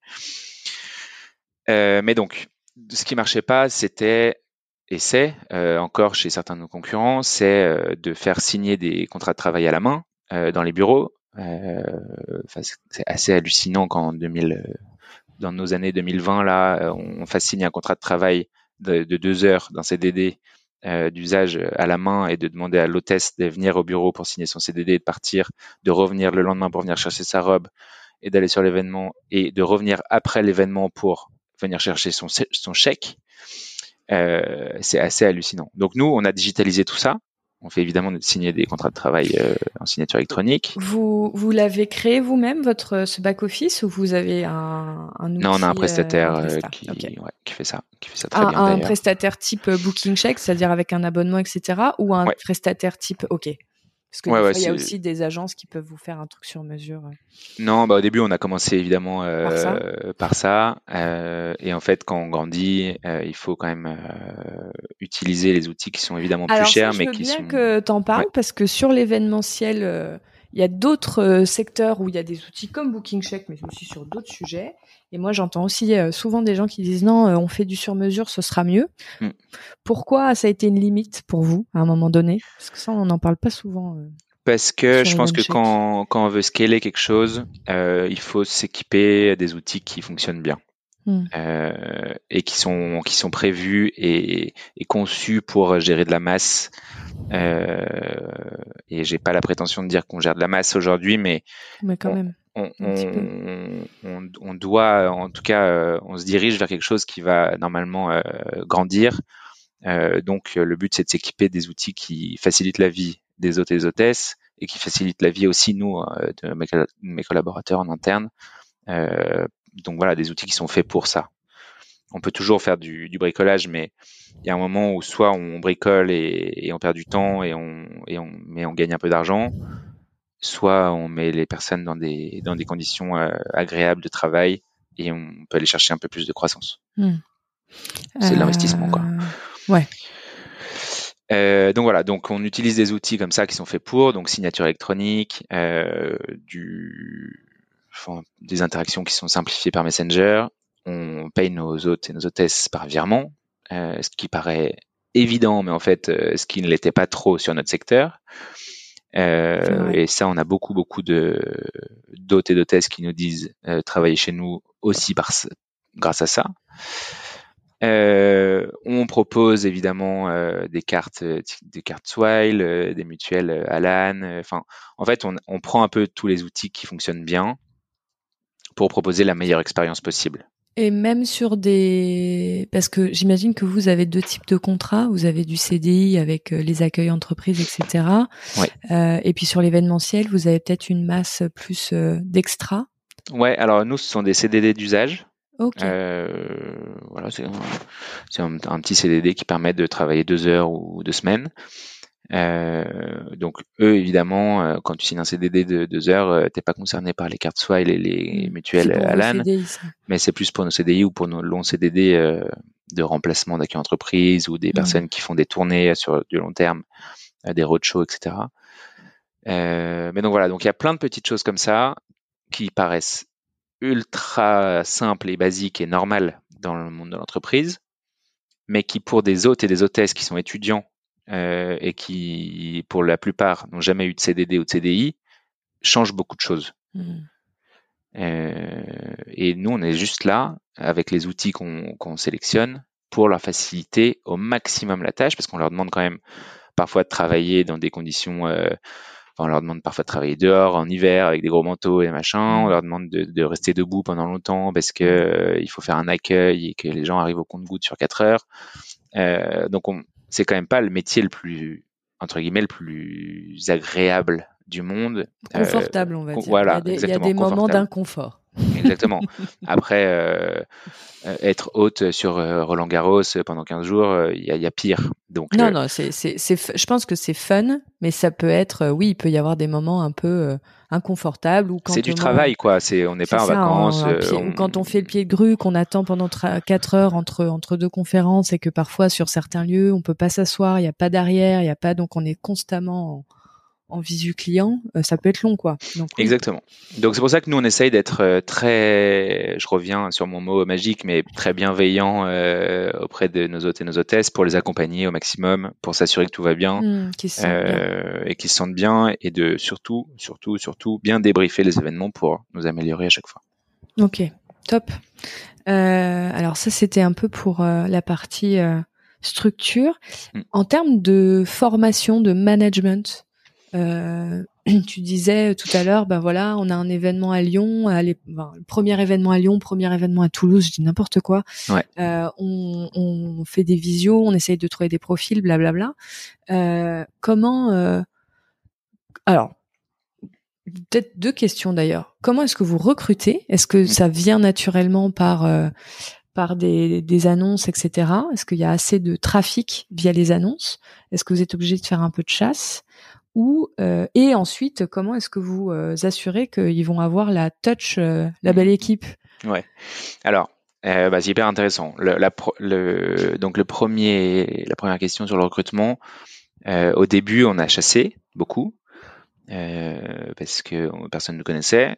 Mais donc, ce qui marchait pas, c'était et c'est encore chez certains de nos concurrents, c'est de faire signer des contrats de travail à la main dans les bureaux. c'est assez hallucinant quand en 2000, dans nos années 2020 là, on fasse signer un contrat de travail de, de deux heures d'un CDD euh, d'usage à la main et de demander à l'hôtesse de venir au bureau pour signer son CDD et de partir, de revenir le lendemain pour venir chercher sa robe et d'aller sur l'événement et de revenir après l'événement pour venir chercher son, son chèque, euh, c'est assez hallucinant. Donc nous, on a digitalisé tout ça on fait évidemment signer des contrats de travail euh, en signature électronique. Vous, vous l'avez créé vous-même, votre ce back-office, ou vous avez un, un outil, Non, on a un prestataire, euh, qui, ouais, qui, fait ça, qui fait ça très un, bien. Un prestataire type Booking Check, c'est-à-dire avec un abonnement, etc., ou un prestataire type OK parce que il y a aussi des agences qui peuvent vous faire un truc sur mesure. Non, bah au début on a commencé évidemment euh, par ça, euh, et en fait quand on grandit, euh, il faut quand même euh, utiliser les outils qui sont évidemment plus chers, mais qui bien sont. que t'en parles parce que sur l'événementiel, il y a d'autres secteurs où il y a des outils comme Booking Check, mais aussi sur d'autres sujets. Et moi, j'entends aussi souvent des gens qui disent non, on fait du sur-mesure, ce sera mieux. Mm. Pourquoi ça a été une limite pour vous à un moment donné? Parce que ça, on n'en parle pas souvent. Parce que je pense que quand, quand, on veut scaler quelque chose, euh, il faut s'équiper des outils qui fonctionnent bien. Hmm. Euh, et qui sont qui sont prévus et, et, conçus pour gérer de la masse. Euh, et j'ai pas la prétention de dire qu'on gère de la masse aujourd'hui, mais, mais quand même. On, on, on, doit, en tout cas, euh, on se dirige vers quelque chose qui va normalement euh, grandir. Euh, donc, le but, c'est de s'équiper des outils qui facilitent la vie des hôtes et des hôtesses et qui facilite la vie aussi nous de mes, collaborateurs en interne. Euh, donc voilà, des outils qui sont faits pour ça. On peut toujours faire du, bricolage, mais il y a un moment où soit on bricole et, on perd du temps et on, et on, mais on gagne un peu d'argent, soit on met les personnes dans des, dans des conditions euh, agréables de travail et on peut aller chercher un peu plus de croissance. Hmm. C'est de l'investissement, quoi. Ouais. Euh, donc voilà, donc on utilise des outils comme ça qui sont faits pour, donc signature électronique, euh, du, des interactions qui sont simplifiées par Messenger. On paye nos hôtes et nos hôtesses par virement, euh, ce qui paraît évident, mais en fait, euh, ce qui ne l'était pas trop sur notre secteur. Euh, et ça, on a beaucoup, beaucoup de d'hôtes et d'hôtesses qui nous disent travailler chez nous aussi par, grâce à ça. Euh, on propose évidemment euh, des cartes, des cartes Swile, des mutuelles Alan. Enfin, en fait, on, on, prend un peu tous les outils qui fonctionnent bien pour proposer la meilleure expérience possible. Et même sur des, parce que j'imagine que vous avez deux types de contrats. Vous avez du CDI avec les accueils entreprises, etc. Ouais. Euh, et puis sur l'événementiel, vous avez peut-être une masse plus d'extra. Ouais. Alors nous, ce sont des CDD d'usage. Euh, voilà, c'est un, un, petit CDD qui permet de travailler deux heures ou deux semaines. Euh, donc eux, évidemment, euh, quand tu signes un CDD de deux heures, euh, t'es pas concerné par les cartes Swile et les mutuelles Alan, mais c'est plus pour nos CDI ou pour nos longs CDD euh, de remplacement d'accueil entreprise ou des mmh. personnes qui font des tournées sur du long terme, des roadshows, etc. mais donc voilà, donc il y a plein de petites choses comme ça qui paraissent ultra simple et basique et normal dans le monde de l'entreprise, mais qui pour des hôtes et des hôtesses qui sont étudiants euh, et qui pour la plupart n'ont jamais eu de CDD ou de CDI, change beaucoup de choses. Mmh. Euh, et nous, on est juste là avec les outils qu'on sélectionne pour leur faciliter au maximum la tâche, parce qu'on leur demande quand même parfois de travailler dans des conditions euh, on leur demande parfois de travailler dehors en hiver avec des gros manteaux et machin. On mm. leur demande de, rester debout pendant longtemps parce que euh, il faut faire un accueil et que les gens arrivent au compte-goutte sur 4 heures. Euh, donc c'est quand même pas le métier le plus entre guillemets le plus agréable du monde. Confortable, on va dire. Voilà, il y a des moments d'inconfort. Exactement. Après, euh, euh, être hôte sur euh, Roland Garros pendant 15 jours, il y, a, pire. Donc, non, non, c'est, je pense que c'est fun, mais ça peut être, oui, il peut y avoir des moments un peu inconfortables. Ou c'est du travail, quoi. C'est, on n'est pas en vacances. Ou quand on fait le pied de grue, qu'on attend pendant 4 heures entre, entre deux conférences et que parfois sur certains lieux, on peut pas s'asseoir, il n'y a pas d'arrière, il n'y a pas, donc on est constamment en visu client, euh, ça peut être long, quoi. Exactement. Donc c'est pour ça que nous on essaye d'être euh, très, je reviens sur mon mot magique, mais très bienveillant euh, auprès de nos hôtes et nos hôtesses pour les accompagner au maximum, pour s'assurer que tout va bien, mmh, et qu'ils se sentent bien, et de surtout, surtout, surtout bien débriefer les événements pour nous améliorer à chaque fois. Ok, top. alors ça c'était un peu pour la partie structure. Mmh. En termes de formation, de management, euh, tu disais tout à l'heure, ben voilà, on a un événement à Lyon, le premier événement à Lyon, premier événement à Toulouse, je dis n'importe quoi. Euh, on, on, fait des visios, on essaye de trouver des profils, blablabla. Euh, comment euh, Alors, peut-être deux questions d'ailleurs. Comment est-ce que vous recrutez? Est-ce que ça vient naturellement par euh, par des, des annonces, etc. Est-ce qu'il y a assez de trafic via les annonces? Est-ce que vous êtes obligé de faire un peu de chasse? Ou euh, et ensuite comment est-ce que vous euh, assurez qu'ils vont avoir la touch euh, la belle équipe? Ouais. Alors bah, c'est hyper intéressant. Le, la, le, donc le premier la première question sur le recrutement au début on a chassé beaucoup parce que personne ne connaissait.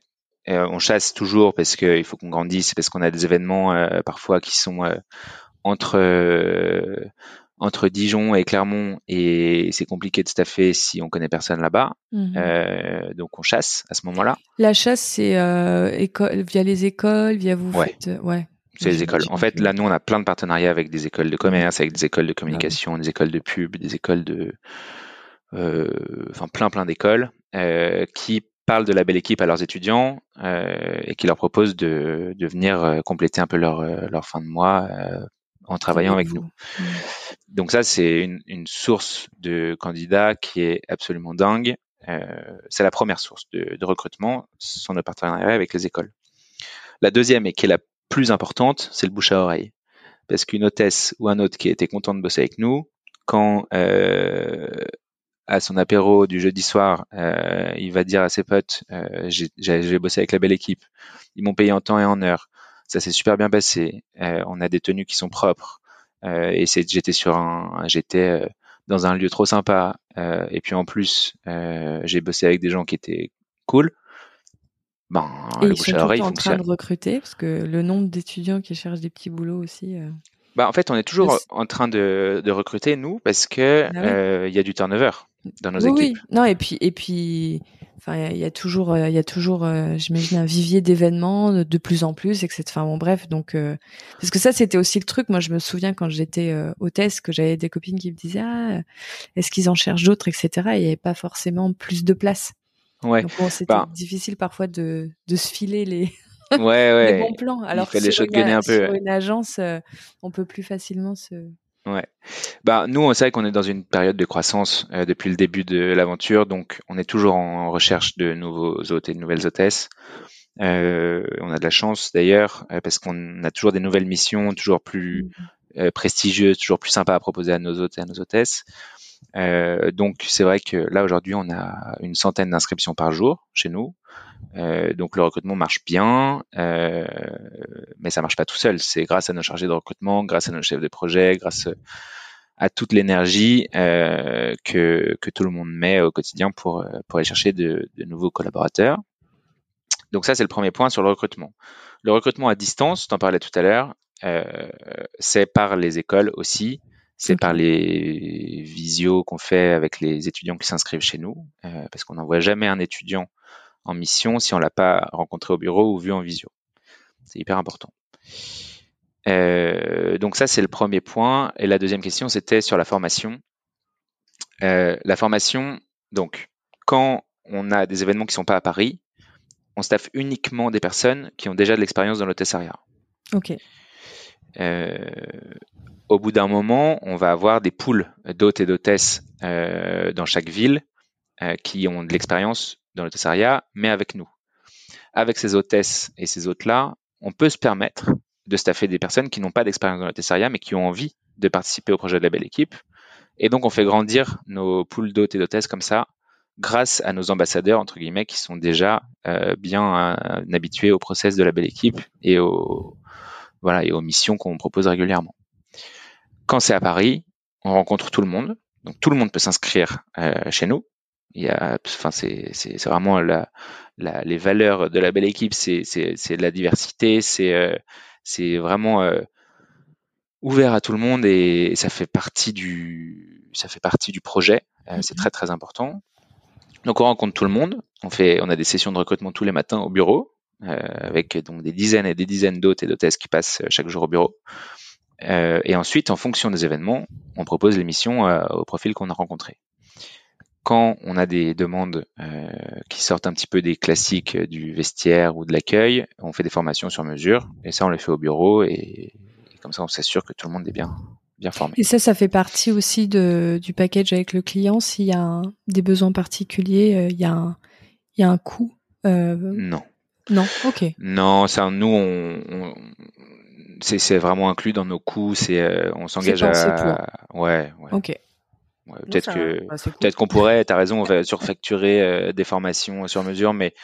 on chasse toujours parce qu'il faut qu'on grandisse, parce qu'on a des événements parfois qui sont entre entre Dijon et Clermont et c'est compliqué de staffer si on connaît personne là-bas. Mhm. Euh, donc on chasse à ce moment-là. La chasse, c'est euh, via les écoles, via vous ouais. Euh, ouais. C'est les écoles. En fait, là, nous, on a plein de partenariats avec des écoles de commerce, avec des écoles de communication, des écoles de pub, des écoles de, euh, enfin plein plein d'écoles qui parlent de la belle équipe à leurs étudiants et qui leur proposent de, de venir compléter un peu leur, leur fin de mois en travaillant avec nous. Mmh. Donc ça, c'est une, une, source de candidats qui est absolument dingue. Euh, c'est la première source de, de recrutement, sont nos partenariats avec les écoles. La deuxième et qui est la plus importante, c'est le bouche à oreille. Parce qu'une hôtesse ou un autre qui était content de bosser avec nous, quand euh, à son apéro du jeudi soir, euh, il va dire à ses potes, j'ai bossé avec la belle équipe, ils m'ont payé en temps et en heure, ça s'est super bien passé. Euh, on a des tenues qui sont propres. Euh, et c'est, j'étais sur un, j'étais euh, dans un lieu trop sympa. et puis en plus, j'ai bossé avec des gens qui étaient cool. Ben, et le ils sont à en train de recruter parce que le nombre d'étudiants qui cherchent des petits boulots aussi. Bah, en fait, on est toujours en train de, de, recruter nous parce que ah il y a du turnover dans nos équipes. Oui, non et puis et puis Enfin, il y, a toujours, il y a toujours, euh, j'imagine un vivier d'événements de, plus en plus, etc. Enfin bon, bref, donc euh, parce que ça, c'était aussi le truc. Moi, je me souviens quand j'étais euh, hôtesse que j'avais des copines qui me disaient ah, est-ce qu'ils en cherchent d'autres, etc. Et il n'y avait pas forcément plus de place. Ouais. Donc bon, c'était bah difficile parfois de, de se filer les, ouais, ouais. les bons plans. Alors que sur, une, un peu, sur une agence, on peut plus facilement se Ouais. Bah nous, on sait qu'on est dans une période de croissance euh, depuis le début de l'aventure, donc on est toujours en recherche de nouveaux hôtes et de nouvelles hôtesses. Euh, on a de la chance d'ailleurs euh, parce qu'on a toujours des nouvelles missions, toujours plus mmh. prestigieuses, toujours plus sympas à proposer à nos hôtes et à nos hôtesses. donc c'est vrai que là aujourd'hui, on a une centaine d'inscriptions par jour chez nous. Euh, donc le recrutement marche bien, euh, mais ça marche pas tout seul. C'est grâce à nos chargés de recrutement, grâce à nos chefs de projet, grâce à toute l'énergie euh, que, que tout le monde met au quotidien pour, pour aller chercher de, de nouveaux collaborateurs. Donc ça, c'est le premier point sur le recrutement. Le recrutement à distance, tu en parlais tout à l'heure, euh, c'est par les écoles aussi, c'est par les visios qu'on fait avec les étudiants qui s'inscrivent chez nous, euh, parce qu'on n'envoie jamais un étudiant en mission si on l'a pas rencontré au bureau ou vu en visio. C'est hyper important. Euh, donc ça, c'est le premier point. Et la deuxième question, c'était sur la formation. Euh, la formation, donc, quand on a des événements qui sont pas à Paris, on staffe uniquement des personnes qui ont déjà de l'expérience dans l'hôtessariat. Ok. Euh, au bout d'un moment, on va avoir des poules d'hôtes et d'hôtesses dans chaque ville qui ont de l'expérience dans le mais avec nous. Avec ces hôtesses et ces hôtes-là, on peut se permettre de staffer des personnes qui n'ont pas d'expérience dans le mais qui ont envie de participer au projet de la belle équipe. Et donc, on fait grandir nos poules d'hôtes et d'hôtesses comme ça, grâce à nos ambassadeurs, entre guillemets, qui sont déjà euh, bien euh, habitués au process de la belle équipe et aux, voilà, et aux missions qu'on propose régulièrement. Quand c'est à Paris, on rencontre tout le monde. Donc, tout le monde peut s'inscrire euh, chez nous. Il y a, enfin, c'est, c'est, c'est vraiment la, la, les valeurs de la belle équipe, c'est, c'est, c'est de la diversité, c'est, euh, c'est vraiment euh, ouvert à tout le monde et, ça fait partie du, ça fait partie du projet. Euh, c'est très très important. Donc on rencontre tout le monde. On fait, on a des sessions de recrutement tous les matins au bureau avec donc des dizaines et des dizaines d'hôtes et d'hôtesses qui passent chaque jour au bureau. et ensuite, en fonction des événements, on propose les missions au profil qu'on a rencontré quand on a des demandes euh, qui sortent un petit peu des classiques du vestiaire ou de l'accueil, on fait des formations sur mesure et ça on les fait au bureau et, comme ça on s'assure que tout le monde est bien bien formé. Et ça, ça fait partie aussi de, du package avec le client. S'il y a des besoins particuliers, euh, il, y a un, il y a un coût. Euh... Non. Non, ok. Non, ça, nous, on, c'est vraiment inclus dans nos coûts. C'est, euh, on s'engage à. Ouais, ouais. Ok peut-être que peut-être qu'on pourrait, tu as raison, on va surfacturer euh, des formations sur mesure, mais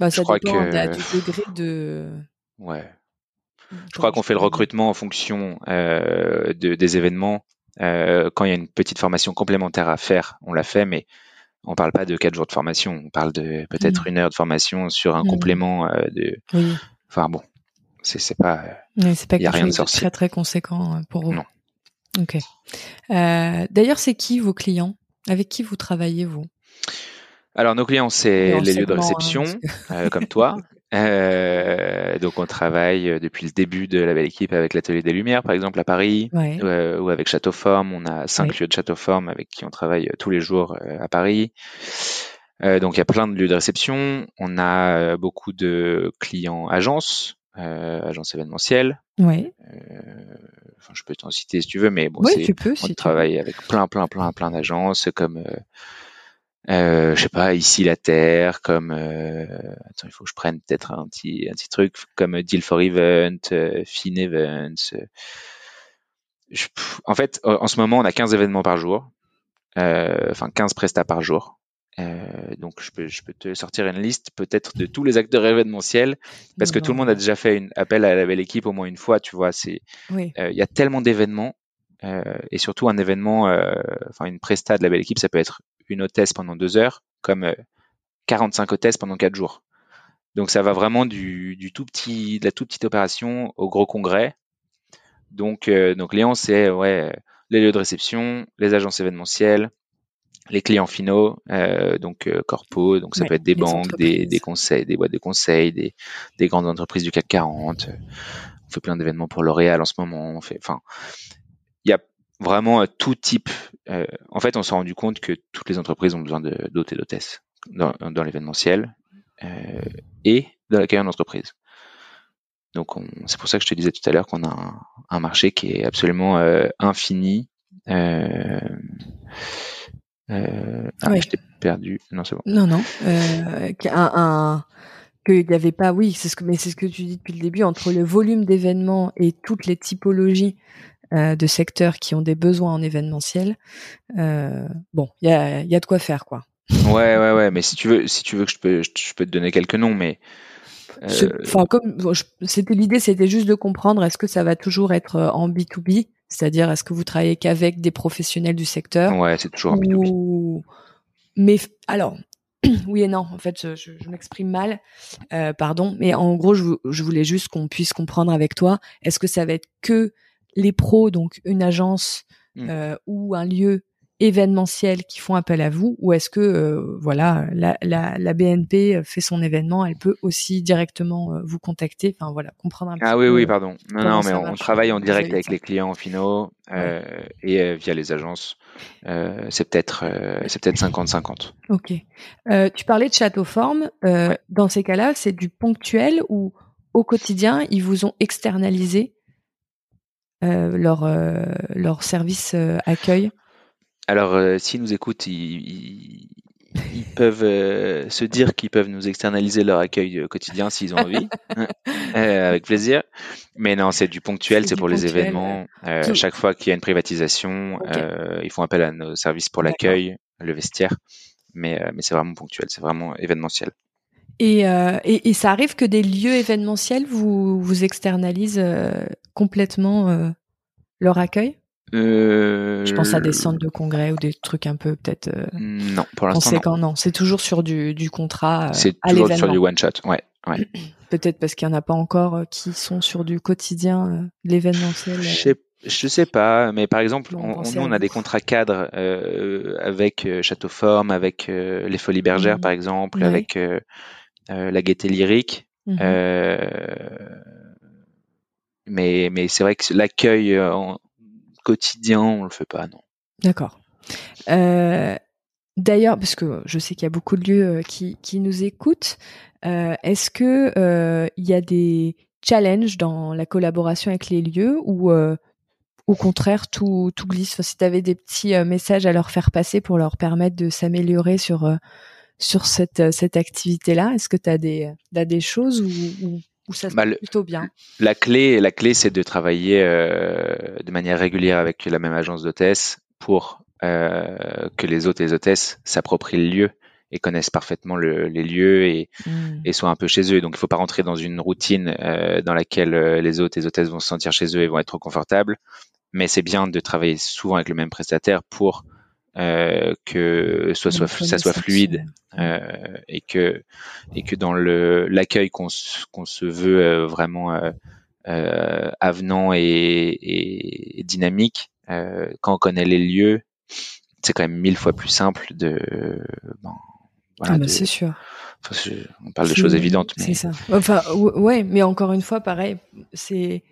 bah, je crois que du degré de. Ouais. Je crois qu'on fait le recrutement en fonction euh, de, des événements. Euh, quand il y a une petite formation complémentaire à faire, on la fait, mais on parle pas de quatre jours de formation, on parle de peut-être une heure de formation sur un complément de. Oui. Enfin bon, c'est pas. c'est pas quelque chose de, très très conséquent pour vous. Non. Ok. D'ailleurs, c'est qui vos clients? Avec qui vous travaillez vous? Alors nos clients, c'est les lieux de hein, réception, comme toi. Euh, donc on travaille euh, depuis le début de la belle équipe avec l'Atelier des Lumières, par exemple à Paris, euh, ou avec Château Forme. On a cinq lieux de Château Forme avec qui on travaille tous les jours à Paris. donc il y a plein de lieux de réception. On a beaucoup de clients agences, agences événementielles. Oui. Enfin, je peux t'en citer si tu veux, mais bon, c'est, on travaille avec plein, plein, plein, plein d'agences comme euh, je sais pas, ici la Terre, comme euh, attends, il faut que je prenne peut-être un petit un petit truc comme Deal for Event, euh, Fin Events. Euh, en fait, en ce moment, on a 15 événements par jour, euh, enfin 15 prestats par jour. Donc je peux je peux te sortir une liste peut-être de tous les acteurs événementiels parce que tout le monde a déjà fait un appel à la belle équipe au moins une fois. Tu vois, c'est il y a tellement d'événements et surtout un événement, enfin une presta de la belle équipe, ça peut être une hôtesse pendant deux heures comme 45 euh, hôtesses pendant quatre jours. Donc ça va vraiment du, du, tout petit, de la toute petite opération au gros congrès. Donc, euh, donc Léon, c'est ouais, les lieux de réception, les agences événementielles, les clients finaux, euh, donc euh, corpo, donc ça peut être des banques, des, des, conseils, des boîtes de conseils, des, des grandes entreprises du CAC 40. On fait plein d'événements pour L'Oréal en ce moment. On fait, enfin, il y a vraiment tout type. Euh, en fait, on s'est rendu compte que toutes les entreprises ont besoin d'hôtes et d'hôtesses dans, dans l'événementiel euh, et dans l'accueil en entreprise. Donc, c'est pour ça que je te disais tout à l'heure qu'on a un, un, marché qui est absolument euh, infini. Euh, euh, ah, je t'ai perdu. Non, c'est bon. Non, non. Euh, un, un qu'il n'y avait pas, oui, c'est ce que, mais c'est ce que tu dis depuis le début, entre le volume d'événements et toutes les typologies euh, de secteurs qui ont des besoins en événementiel, bon, il y a, y a de quoi faire, quoi. Ouais, ouais, ouais. Mais si tu veux, si tu veux que je peux, je peux te donner quelques noms, mais Enfin, comme c'était l'idée, c'était juste de comprendre est-ce que ça va toujours être en B 2 B, c'est-à-dire est-ce que vous travaillez qu'avec des professionnels du secteur Ouais, c'est toujours en B 2 B. Mais alors, oui et non. En fait, je, je, m'exprime mal, euh, pardon. Mais en gros, je, je voulais juste qu'on puisse comprendre avec toi. Est-ce que ça va être que les pros, donc une agence mmh. euh, ou un lieu événementiel qui font appel à vous ou est-ce que euh, voilà la, la, la, BNP fait son événement elle peut aussi directement euh, vous contacter. Enfin voilà comprendre un ah peu oui oui pardon. Non non mais on travaille en direct avec les clients finaux et via les agences. C'est peut-être c'est peut-être 50 50 ok. Tu parlais de château forme dans ces cas-là c'est du ponctuel ou au quotidien ils vous ont externalisé euh, leur, euh, leur service euh, accueil? Alors, s'ils nous écoutent, ils, ils peuvent se dire qu'ils peuvent nous externaliser leur accueil quotidien s'ils ont envie, avec plaisir. Mais non, c'est du ponctuel, c'est pour les événements. chaque fois qu'il y a une privatisation, ils font appel à nos services pour l'accueil, le vestiaire. Mais, mais c'est vraiment ponctuel, c'est vraiment événementiel. Et, euh, et, et, ça arrive que des lieux événementiels vous, vous externalisent euh, complètement euh, leur accueil? Je pense à des centres de congrès ou des trucs un peu peut-être. non, pour l'instant. Non, c'est toujours sur du, du contrat. c'est toujours sur du one shot, ouais. ouais. peut-être parce qu'il n'y en a pas encore qui sont sur du quotidien, l'événementiel. Je sais je sais pas, mais par exemple, on, nous, on a des contrats cadres euh, avec Château Forme, avec les Folies Bergères, mmh. par exemple, avec euh, la gaieté lyrique. Euh, mais mais c'est vrai que l'accueil euh, quotidien, on le fait pas, non. D'accord. D'ailleurs, parce que je sais qu'il y a beaucoup de lieux qui, qui nous écoutent, est-ce que il y a des challenges dans la collaboration avec les lieux ou au contraire tout, tout glisse? Si tu avais des petits messages à leur faire passer pour leur permettre de s'améliorer sur sur cette, euh, cette activité-là Est-ce que tu as des, as des choses où, où, ça se bah, passe plutôt bien La clé, la clé c'est de travailler euh, de manière régulière avec la même agence d'hôtesse pour euh, que les hôtes et les hôtesses s'approprient le lieu et connaissent parfaitement le, les lieux et, mmh. et, soient un peu chez eux. Donc il ne faut pas rentrer dans une routine euh, dans laquelle les hôtes et les hôtesses vont se sentir chez eux et vont être trop confortables. Mais c'est bien de travailler souvent avec le même prestataire pour que soit, soit ça soit fluide et que et que dans le l'accueil qu'on qu'on se veut vraiment avenant et, et, dynamique, quand on connaît les lieux, c'est quand même mille fois plus simple de. Bon, ah bah, c'est sûr. on parle de choses évidentes. Mais... C'est ça. Enfin, ouais, mais encore une fois, pareil, c'est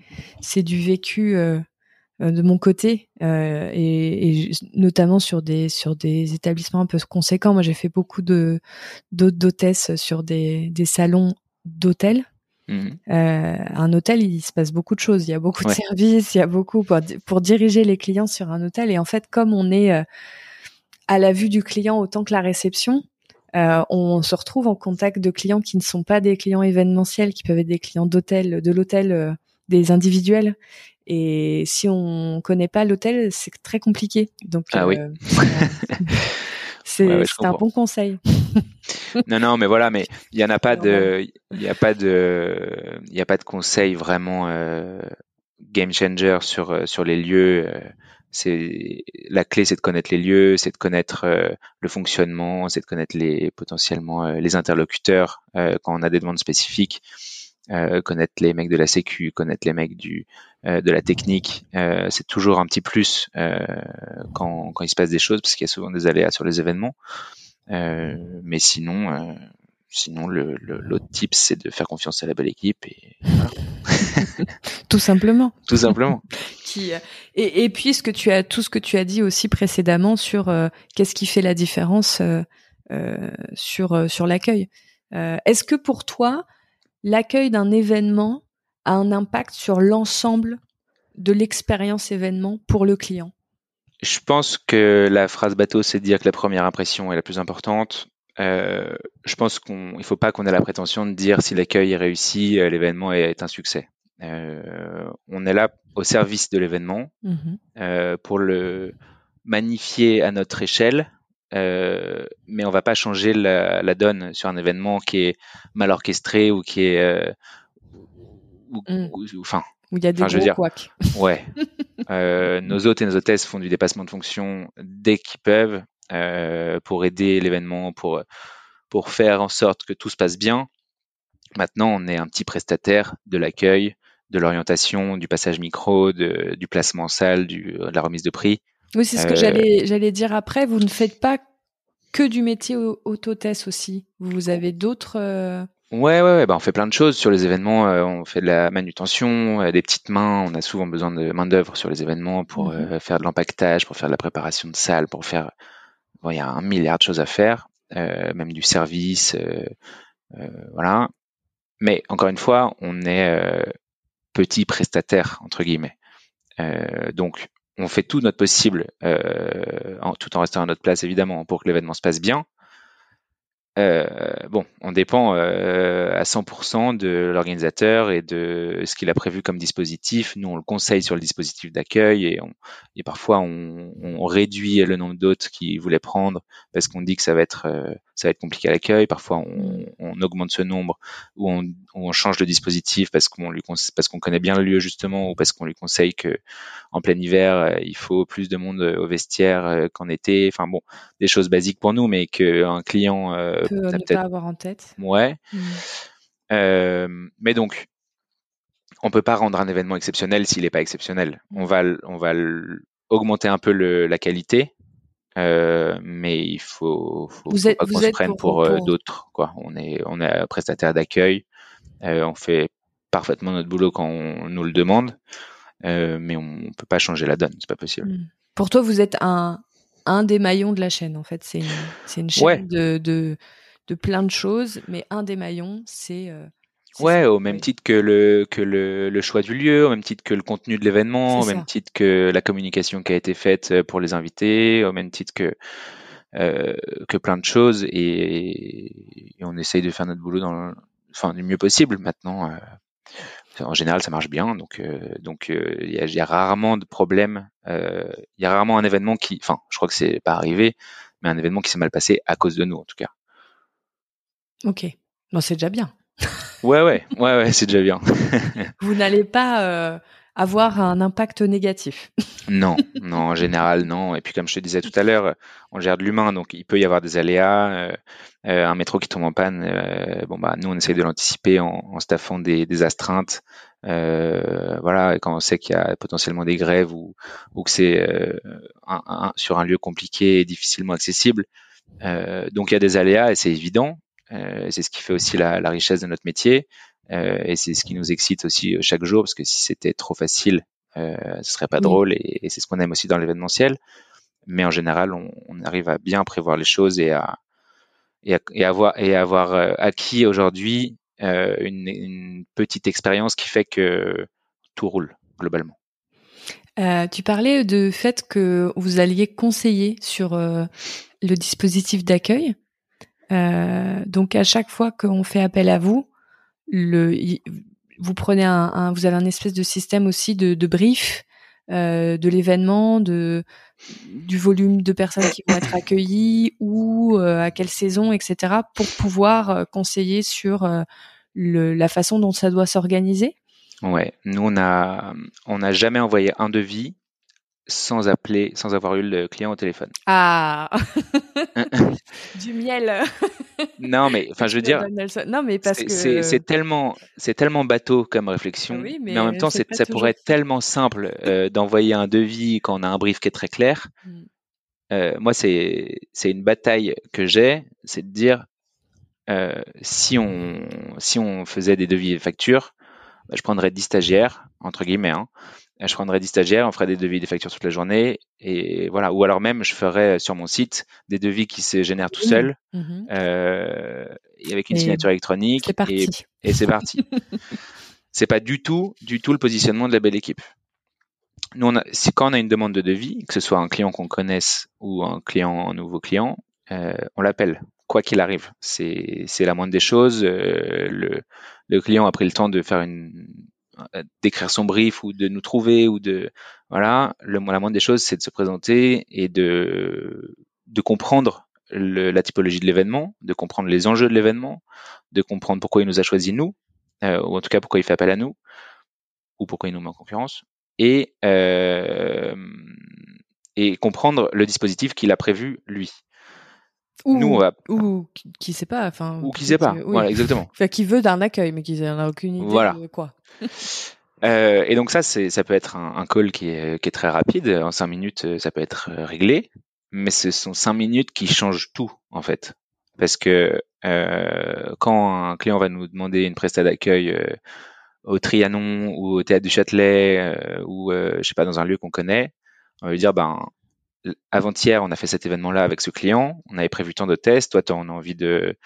c'est du vécu euh, euh, de mon côté euh, et, notamment sur des sur des établissements un peu conséquents. Moi, j'ai fait beaucoup de d'hôtesses sur des des salons d'hôtels. Mmh. un hôtel, il se passe beaucoup de choses. Il y a beaucoup de services, il y a beaucoup pour, pour diriger les clients sur un hôtel. Et en fait, comme on est à la vue du client autant que la réception, euh, on se retrouve en contact de clients qui ne sont pas des clients événementiels, qui peuvent être des clients d'hôtel, de l'hôtel, euh, des individuels. Et si on connaît pas l'hôtel, c'est très compliqué. Donc, ah oui. Euh, c'est un bon conseil. non, non, mais voilà, mais il y en a pas de, il y a pas de, il y a pas de conseil vraiment game changer sur sur les lieux c'est la clé, c'est de connaître les lieux, c'est de connaître euh, le fonctionnement, c'est de connaître les potentiellement euh, les interlocuteurs euh, quand on a des demandes spécifiques, connaître les mecs de la sécu, connaître les mecs du de la technique. c'est toujours un petit plus quand, quand il se passe des choses parce qu'il y a souvent des aléas sur les événements. mais sinon, sinon le l'autre type c'est de faire confiance à la belle équipe et voilà. tout simplement. Tout simplement. Qui, euh, et, et puis ce que tu as, tout ce que tu as dit aussi précédemment sur euh, qu'est-ce qui fait la différence euh, euh sur sur l'accueil. Est-ce que pour toi, l'accueil d'un événement a un impact sur l'ensemble de l'expérience événement pour le client Je pense que la phrase bateau, c'est de dire que la première impression est la plus importante. Euh, je pense qu'il ne faut pas qu'on ait la prétention de dire si l'accueil est réussi, l'événement est un succès. Euh, on est là au service de l'événement mhm. euh, pour le magnifier à notre échelle, euh, mais on va pas changer la, donne sur un événement qui est mal orchestré ou qui est mm. enfin où il y a des gros Ouais. nos hôtes et nos hôtesses font du dépassement de fonction dès qu'ils peuvent pour aider l'événement, pour pour faire en sorte que tout se passe bien. Maintenant, on est un petit prestataire de l'accueil, de l'orientation, du passage micro, du placement en salle, du, de la remise de prix. Oui, c'est ce que j'allais, euh, j'allais dire après. Vous ne faites pas que du métier autotesse aussi. Vous avez d'autres. Euh, ouais, ouais, ouais. Bah, on fait plein de choses sur les événements. Euh, on fait de la manutention, des petites mains. On a souvent besoin de main d'œuvre sur les événements pour mhm. faire de l'empaquetage, pour faire de la préparation de salle, pour faire. Bon, il y a un milliard de choses à faire, même du service, voilà. Mais encore une fois, on est petit prestataire entre guillemets. Euh, donc on fait tout notre possible, euh, en, tout en restant à notre place évidemment, pour que l'événement se passe bien. Euh, bon, on dépend euh, à 100% de l'organisateur et de ce qu'il a prévu comme dispositif. Nous, on le conseille sur le dispositif d'accueil et, parfois on, réduit le nombre d'hôtes qu'il voulait prendre parce qu'on dit que ça va être euh, ça va être compliqué à l'accueil. Parfois, on, augmente ce nombre ou on, change le dispositif parce qu'on lui parce qu'on connaît bien le lieu justement ou parce qu'on lui conseille que en plein hiver il faut plus de monde au vestiaire qu'en été. Enfin bon, des choses basiques pour nous, mais qu'un client peut ne pas avoir en tête. Ouais. Mmh. Euh, mais donc, on peut pas rendre un événement exceptionnel s'il n'est pas exceptionnel. On va, on va augmenter un peu le, la qualité, euh, mais il faut, faut, faut pas qu'on se prenne pour, euh, d'autres. Quoi. On est, on est prestataire d'accueil, on fait parfaitement notre boulot quand on nous le demande, mais on peut pas changer la donne, c'est pas possible. Mmh. Pour toi, vous êtes un, un des maillons de la chaîne, en fait. C'est une, une chaîne de, de, de, plein de choses, mais un des maillons, c'est. Euh, ouais, au même titre que le, que le, le, choix du lieu, au même titre que le contenu de l'événement, au même titre que la communication qui a été faite euh, pour les invités, au même titre que, euh, que plein de choses. Et, on essaye de faire notre boulot dans enfin, du mieux possible. Maintenant, euh, en général, ça marche bien. Donc, euh, donc euh, il y, a, rarement de problème. Euh, il y a rarement un événement qui, enfin, je crois que c'est pas arrivé, mais un événement qui s'est mal passé à cause de nous, en tout cas. Ok, bon, c'est déjà bien. ouais, ouais, ouais, ouais, c'est déjà bien. Vous n'allez pas avoir un impact négatif. non, non, en général, non. Et puis, comme je te disais tout à l'heure, on gère de l'humain, donc il peut y avoir des aléas. Euh, euh, un métro qui tombe en panne, euh, bon bah nous on essaye de l'anticiper en, staffant des, astreintes. voilà, quand on sait qu'il y a potentiellement des grèves ou, que c'est sur un lieu compliqué et difficilement accessible. donc il y a des aléas et c'est évident. c'est ce qui fait aussi la richesse de notre métier. Euh, et c'est ce qui nous excite aussi euh, chaque jour, parce que si c'était trop facile, euh, ce serait pas drôle, et, c'est ce qu'on aime aussi dans l'événementiel. Mais en général, on, arrive à bien prévoir les choses et à, et, avoir, et avoir acquis aujourd'hui une, petite expérience qui fait que tout roule globalement. tu parlais de fait que vous alliez conseiller sur le dispositif d'accueil. donc à chaque fois qu'on fait appel à vous, vous prenez un, vous avez un espèce de système aussi de, de brief euh, de l'événement, de du volume de personnes qui vont être accueillies ou euh, à quelle saison, etc. pour pouvoir euh, conseiller sur la façon dont ça doit s'organiser. Ouais, nous on a on n'a jamais envoyé un devis sans appeler, sans avoir eu le client au téléphone. Ah, du miel. non, mais enfin, je veux dire, non, mais parce que c'est tellement, c'est tellement bateau comme réflexion, mais, en même temps, ça pourrait être tellement simple euh, d'envoyer un devis quand on a un brief qui est très clair. Mm. Euh, moi, c'est c'est une bataille que j'ai, c'est de dire euh, si on si on faisait des devis et factures, bah, je prendrais 10 stagiaires entre guillemets. Hein, je prendrais des stagiaires, on ferait des devis, des factures toute la journée, et voilà. Ou alors même, je ferais sur mon site des devis qui se génèrent tout seuls, mmh euh, avec une signature électronique, et, et c'est parti. c'est pas du tout, du tout le positionnement de la belle équipe. Nous, on a, quand on a une demande de devis, que ce soit un client qu'on connaisse ou un client, un nouveau client, euh, on l'appelle quoi qu'il arrive. C'est la moindre des choses. Euh, le, le client a pris le temps de faire une, euh, d'écrire son brief ou de nous trouver ou de voilà. La moindre des choses c'est de se présenter et de comprendre la typologie de l'événement de comprendre les enjeux de l'événement de comprendre pourquoi il nous a choisi nous euh, ou en tout cas pourquoi il fait appel à nous ou pourquoi il nous met en concurrence et euh, et comprendre le dispositif qu'il a prévu lui ou, nous, on va... ou qui sait pas, enfin. Ou qui sait pas, voilà, exactement. Enfin, qui veut d'un accueil, mais qui n'en a aucune idée voilà. de quoi. euh, et donc ça, ça peut être un, un, call qui est, qui est très rapide. En cinq minutes, ça peut être euh, réglé. Mais ce sont cinq minutes qui changent tout, en fait. Parce que euh, quand un client va nous demander une prestation d'accueil euh, au Trianon ou au Théâtre du Châtelet euh, ou, euh, je sais pas, dans un lieu qu'on connaît, on va lui dire, ben, avant-hier, on a fait cet événement-là avec ce client, on avait prévu tant de tests, toi, tu as envie de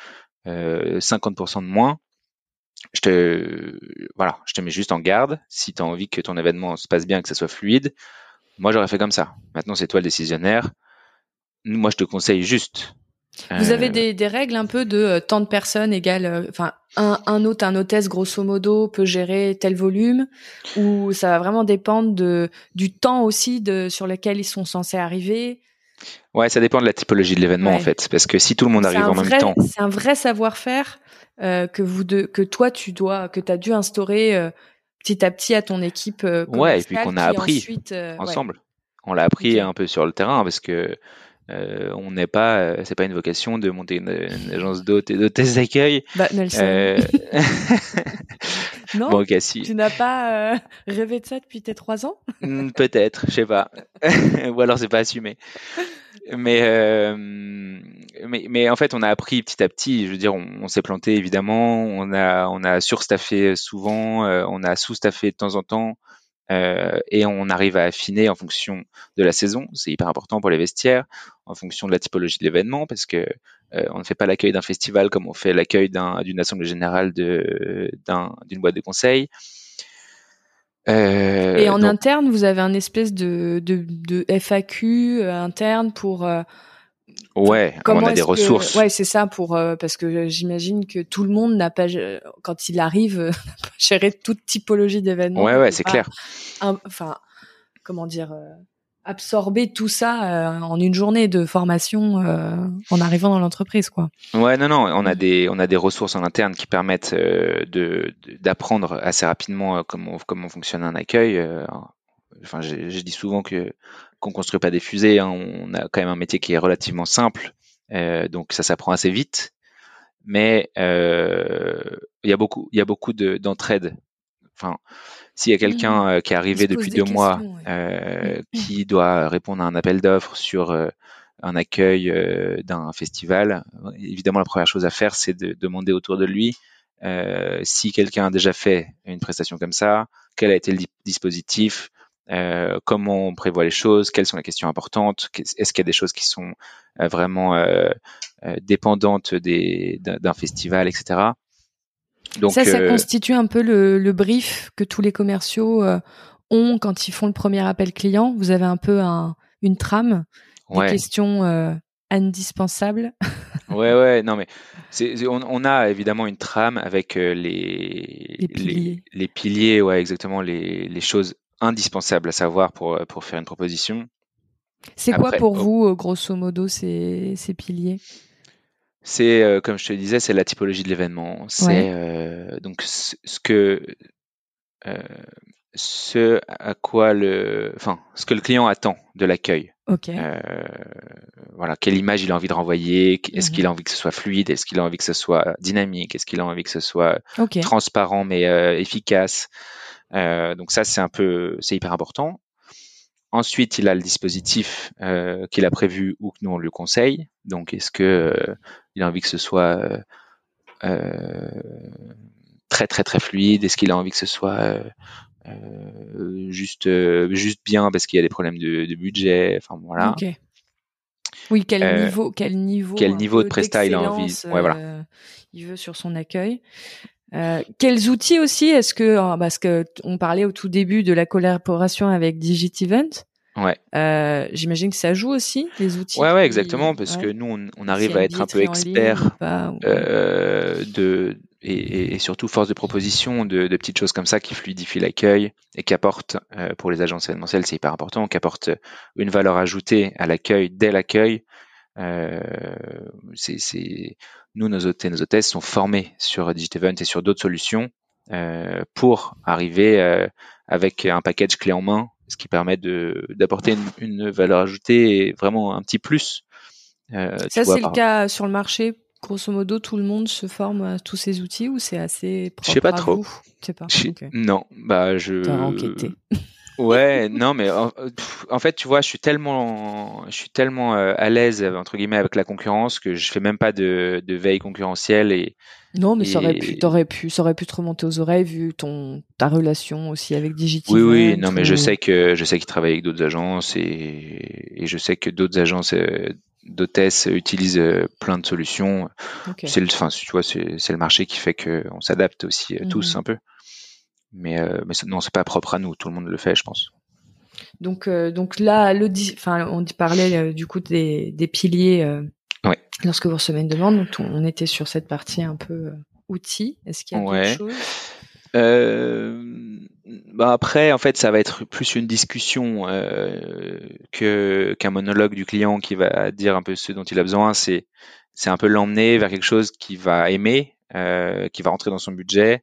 euh, 50% de moins. Je te, voilà, je te mets juste en garde. Si tu as envie que ton événement se passe bien, que ça soit fluide, moi, j'aurais fait comme ça. Maintenant, c'est toi le décisionnaire. Moi, je te conseille juste vous avez euh, des, règles un peu de euh, tant de personnes égale, euh, enfin un, un hôte, un hôtesse grosso modo peut gérer tel volume, ou ça va vraiment dépendre de du temps aussi de sur lequel ils sont censés arriver? Ouais, ça dépend de la typologie de l'événement en fait, parce que si tout le monde arrive en même temps, c'est un vrai savoir-faire que vous de, que toi tu dois, que tu as dû instaurer petit à petit à ton équipe. ouais, et puis qu'on a appris ensemble. On l'a appris un peu sur le terrain parce que euh, on n'est pas, euh, c'est pas une vocation de monter une, agence d'hôtes et d'hôtesses d'accueil. Bah, Nelson. Euh... non. Bon, si. Tu n'as pas euh, rêvé de ça depuis tes trois ans? Hmm, Peut-être, je sais pas. Ou alors c'est pas assumé. Mais, mais, mais en fait, on a appris petit à petit. Je veux dire, on, s'est planté évidemment. On a, on a surstaffé souvent. on a sous-staffé de temps en temps. Euh, et on arrive à affiner en fonction de la saison. C'est hyper important pour les vestiaires, en fonction de la typologie de l'événement, parce que euh, on ne fait pas l'accueil d'un festival comme on fait l'accueil d'une assemblée générale d'une boîte de conseil. Euh, et en interne, vous avez un espèce de, de, de FAQ interne pour Ouais, on a des ressources. Ouais, c'est ça pour euh, parce que j'imagine que tout le monde n'a pas quand il arrive euh, gérer toute typologie d'événements. Ouais, ouais, c'est clair. enfin, comment dire euh, absorber tout ça en une journée de formation en arrivant dans l'entreprise, quoi. Ouais, non, non, on a des on a des ressources en interne qui permettent de d'apprendre assez rapidement comment comment fonctionne un accueil. Enfin, je dis souvent que qu'on construit pas des fusées. Hein. on a quand même un métier qui est relativement simple, donc ça s'apprend assez vite mais euh, il y a beaucoup, il y a beaucoup d'entraide. enfin, s'il y a quelqu'un mmh. euh, qui est arrivé depuis deux mois, euh, mmh. qui doit répondre à un appel d'offres sur un accueil d'un festival, évidemment la première chose à faire, c'est de demander autour de lui si quelqu'un a déjà fait une prestation comme ça, quel a été le dispositif, euh, comment on prévoit les choses, quelles sont les questions importantes, est-ce qu'il y a des choses qui sont euh, vraiment euh, dépendantes d'un festival, etc. Donc, ça, ça constitue un peu le, brief que tous les commerciaux ont quand ils font le premier appel client. Vous avez un peu une trame, des questions indispensables. ouais, ouais, non mais on, a évidemment une trame avec les, les piliers, les, piliers ouais, exactement les, les choses indispensable à savoir pour, euh, pour faire une proposition. C'est quoi pour oh. vous, euh, grosso modo, ces, ces piliers? C'est, euh, comme je te disais, c'est la typologie de l'événement. C'est donc ce, que ce à quoi le, enfin, ce que le client attend de l'accueil. Voilà, quelle image il a envie de renvoyer Est-ce qu'il a envie que ce soit fluide Est-ce qu'il a envie que ce soit dynamique Est-ce qu'il a envie que ce soit transparent mais efficace? Donc ça, c'est un peu, c'est hyper important. Ensuite, il a le dispositif euh, qu'il a prévu ou que nous on lui conseille. Donc, est-ce que euh, il a envie que ce soit euh, très très très fluide? Est-ce qu'il a envie que ce soit juste juste bien parce qu'il y a des problèmes de, de budget? Enfin voilà. Oui, quel niveau, quel niveau, quel niveau de presta il a envie, ouais, voilà. il veut sur son accueil? Euh, quels outils aussi est-ce que oh, parce que on parlait au tout début de la collaboration avec Digitivent. Ouais. Euh, J'imagine que ça joue aussi les outils. Ouais, ouais, exactement, parce que nous, on, on arrive à être un peu expert euh, de et, et, surtout force de proposition de, de, petites choses comme ça qui fluidifient l'accueil et qui apportent euh, pour les agences événementielles, c'est hyper important, qui apportent une valeur ajoutée à l'accueil dès l'accueil. Euh, c'est nous, nos hôtes et nos hôtesses sont formés sur DigitEvent et sur d'autres solutions euh, pour arriver euh, avec un package clé en main, ce qui permet d'apporter une, valeur ajoutée et vraiment un petit plus. Euh, Ça, c'est le cas sur le marché. Grosso modo, tout le monde se forme à tous ces outils ou c'est assez propre Je sais pas à trop. Vous? Sais pas. Non, bah je. enquêté. Ouais, non, mais en, fait, tu vois, je suis tellement, je suis tellement euh, à l'aise entre guillemets avec la concurrence que je fais même pas de, de veille concurrentielle et. Non, mais ça aurait pu, t'aurais pu, ça aurait pu te remonter aux oreilles vu ton ta relation aussi avec Digitiv. Oui, oui, non, mais je sais que je sais qu'ils travaillent avec d'autres agences et, et je sais que d'autres agences euh, d'hôtesses utilisent euh, plein de solutions. C'est le, enfin, tu vois, c'est le marché qui fait que on s'adapte aussi tous mhm. un peu. Mais, euh, mais non, c'est pas propre à nous. Tout le monde le fait, je pense. Donc, euh, donc là, le, enfin, on parlait euh, du coup des, des piliers euh, ouais. lorsque vous recevez une demande. Donc, on était sur cette partie un peu outils. Est-ce qu'il y a ouais. d'autres choses bah après, en fait, ça va être plus une discussion euh, que qu'un monologue du client qui va dire un peu ce dont il a besoin. C'est c'est un peu l'emmener vers quelque chose qu'il va aimer, euh, qui va rentrer dans son budget,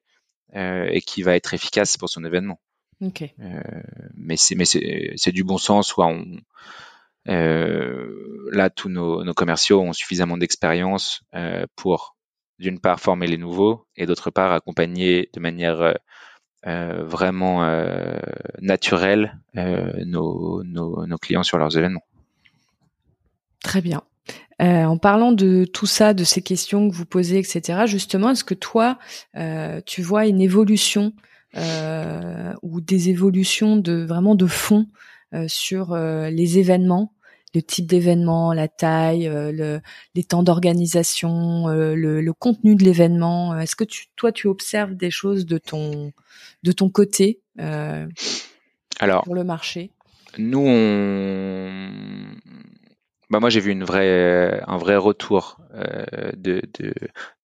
et qui va être efficace pour son événement. Okay. Euh, mais c'est du bon sens. Soit on euh, là tous nos, nos, commerciaux ont suffisamment d'expérience pour d'une part former les nouveaux et d'autre part accompagner de manière euh, vraiment euh, naturelle euh, nos, nos, nos, clients sur leurs événements. Très bien. Euh, en parlant de tout ça, de ces questions que vous posez, etc. Justement, est-ce que toi, euh, tu vois une évolution euh, ou des évolutions de vraiment de fond sur les événements, le type d'événement, la taille, le, les temps d'organisation, le, le, contenu de l'événement Est-ce que tu, toi, tu observes des choses de ton de ton côté Alors, pour le marché? Nous, on bah moi j'ai vu une vraie, un vrai retour de, de,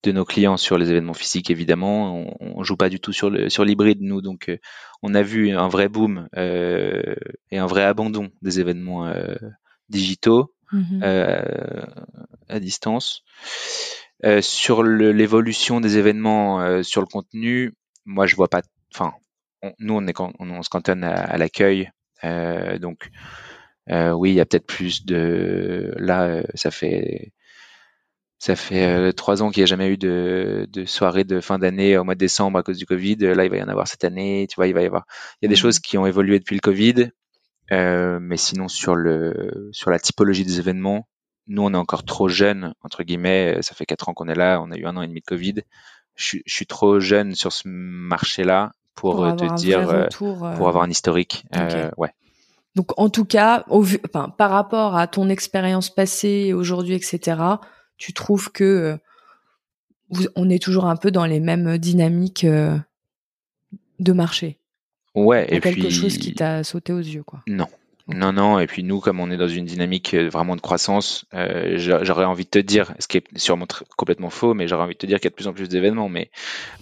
de, nos clients sur les événements physiques. Évidemment, on, on joue pas du tout sur le sur l'hybride nous, donc on a vu un vrai boom et un vrai abandon des événements digitaux mmh à distance. sur l'évolution des événements sur le contenu, moi je vois pas. Enfin, nous on est on, se cantonne à, l'accueil, donc oui il y a peut-être plus de. Là ça fait ça fait trois ans qu'il n'y a jamais eu de, de soirée de fin d'année au mois de décembre à cause du Covid. Là, il va y en avoir cette année. Tu vois, il va y avoir. Il y a des mmh choses qui ont évolué depuis le Covid, euh, mais sinon sur le sur la typologie des événements, nous on est encore trop jeune entre guillemets. Ça fait quatre ans qu'on est là. On a eu un an et demi de Covid je, suis trop jeune sur ce marché-là pour, te dire, euh, pour euh, avoir un historique. Euh, ouais. Donc en tout cas, au enfin, par rapport à ton expérience passée, aujourd'hui, etc., tu trouves que on est toujours un peu dans les mêmes dynamiques de marché? Ouais. et quelque chose qui t'a sauté aux yeux, quoi? Non, non, non. Et puis nous, comme on est dans une dynamique euh, vraiment de croissance, euh, j'aurais envie de te dire, ce qui est sûrement complètement faux, mais j'aurais envie de te dire qu'il y a de plus en plus d'événements. Mais,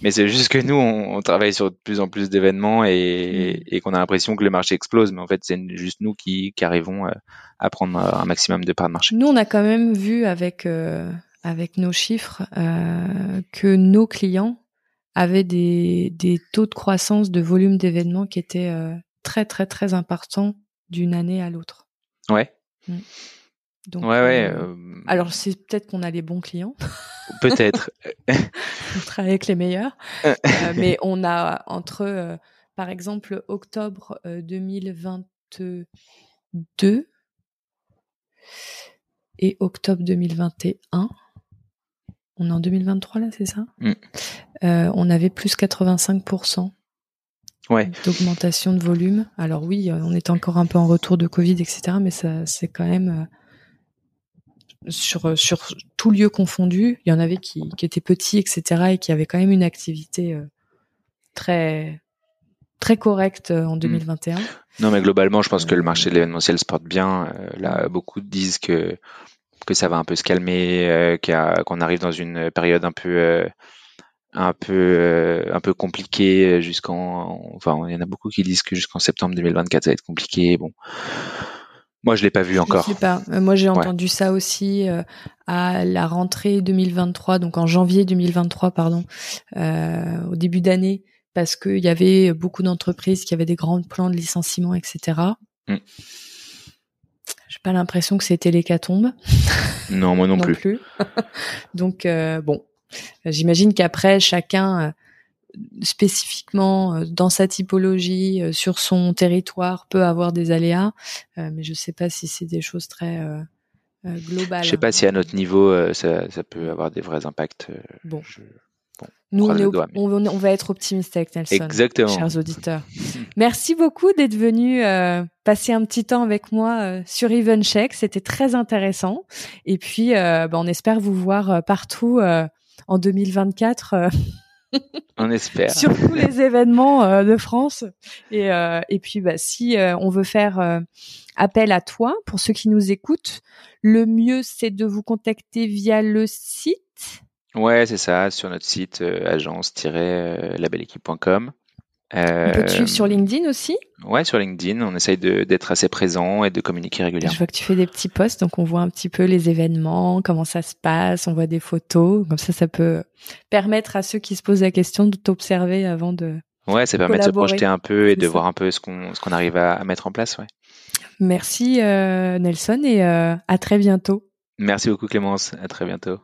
mais c'est juste que nous, on, travaille sur de plus en plus d'événements et, mm. et qu'on a l'impression que le marché explose. Mais en fait, c'est juste nous qui, qui arrivons euh, à prendre un maximum de parts de marché. Nous, on a quand même vu avec avec nos chiffres que nos clients avaient des, des taux de croissance de volume d'événements qui étaient très très très importants d'une année à l'autre. Ouais. Mm. Donc, ouais, ouais. Euh, alors c'est peut-être qu'on a les bons clients. Peut-être. on travaille avec les meilleurs. Euh, mais on a entre, euh, par exemple, octobre 2022 et octobre 2021. On est en 2023 là, c'est ça? Mm. On avait plus 85% ouais. d'augmentation de volume. Alors oui, euh, on est encore un peu en retour de Covid, etc. Mais ça, c'est quand même euh, sur euh, sur tout lieu confondu. Il y en avait qui, qui étaient petits, etc. et qui avaient quand même une activité très très correcte en 2021. Hmm. Non, mais globalement, je pense que le marché de l'événementiel se porte bien. là, beaucoup disent que que ça va un peu se calmer, qu'on arrive dans une période un peu un peu euh, un peu compliqué jusqu'en enfin il y en a beaucoup qui disent que jusqu'en septembre 2024 ça va être compliqué. Bon. Moi je l'ai pas vu encore. je sais pas. Euh, moi j'ai entendu ça aussi euh, à la rentrée 2023 donc en janvier 2023 pardon au début d'année parce qu'il y avait beaucoup d'entreprises qui avaient des grands plans de licenciement etc mm. j'ai pas l'impression que c'était l'hécatombe. Non moi non, non plus, plus. donc bon J'imagine qu'après, chacun, euh, spécifiquement euh, dans sa typologie, euh, sur son territoire, peut avoir des aléas, mais je ne sais pas si c'est des choses très globales. Je ne sais pas si à notre niveau, ça, peut avoir des vrais impacts. Bon. Nous, on, va être optimiste avec Nelson, Exactement. chers auditeurs. Merci beaucoup d'être venu passer un petit temps avec moi sur Evencheck. C'était très intéressant. Et puis, bah, on espère vous voir partout en 2024. Euh, on espère. sur tous les événements euh, de France. Et, euh, et puis, bah, si on veut faire appel à toi, pour ceux qui nous écoutent, le mieux, c'est de vous contacter via le site. Ouais, c'est ça, sur notre site agence-labellequipe.com. On peut te suivre sur LinkedIn aussi Ouais, sur LinkedIn, on essaye d'être assez présent et de communiquer régulièrement. Je vois que tu fais des petits posts, donc on voit un petit peu les événements, comment ça se passe, on voit des photos, comme ça, ça peut permettre à ceux qui se posent la question de t'observer avant de. Ouais, ça permet de se projeter un peu et de voir un peu ce qu'on ce qu'on arrive à, mettre en place, ouais. Merci euh, Nelson et euh, à très bientôt. Merci beaucoup Clémence, à très bientôt.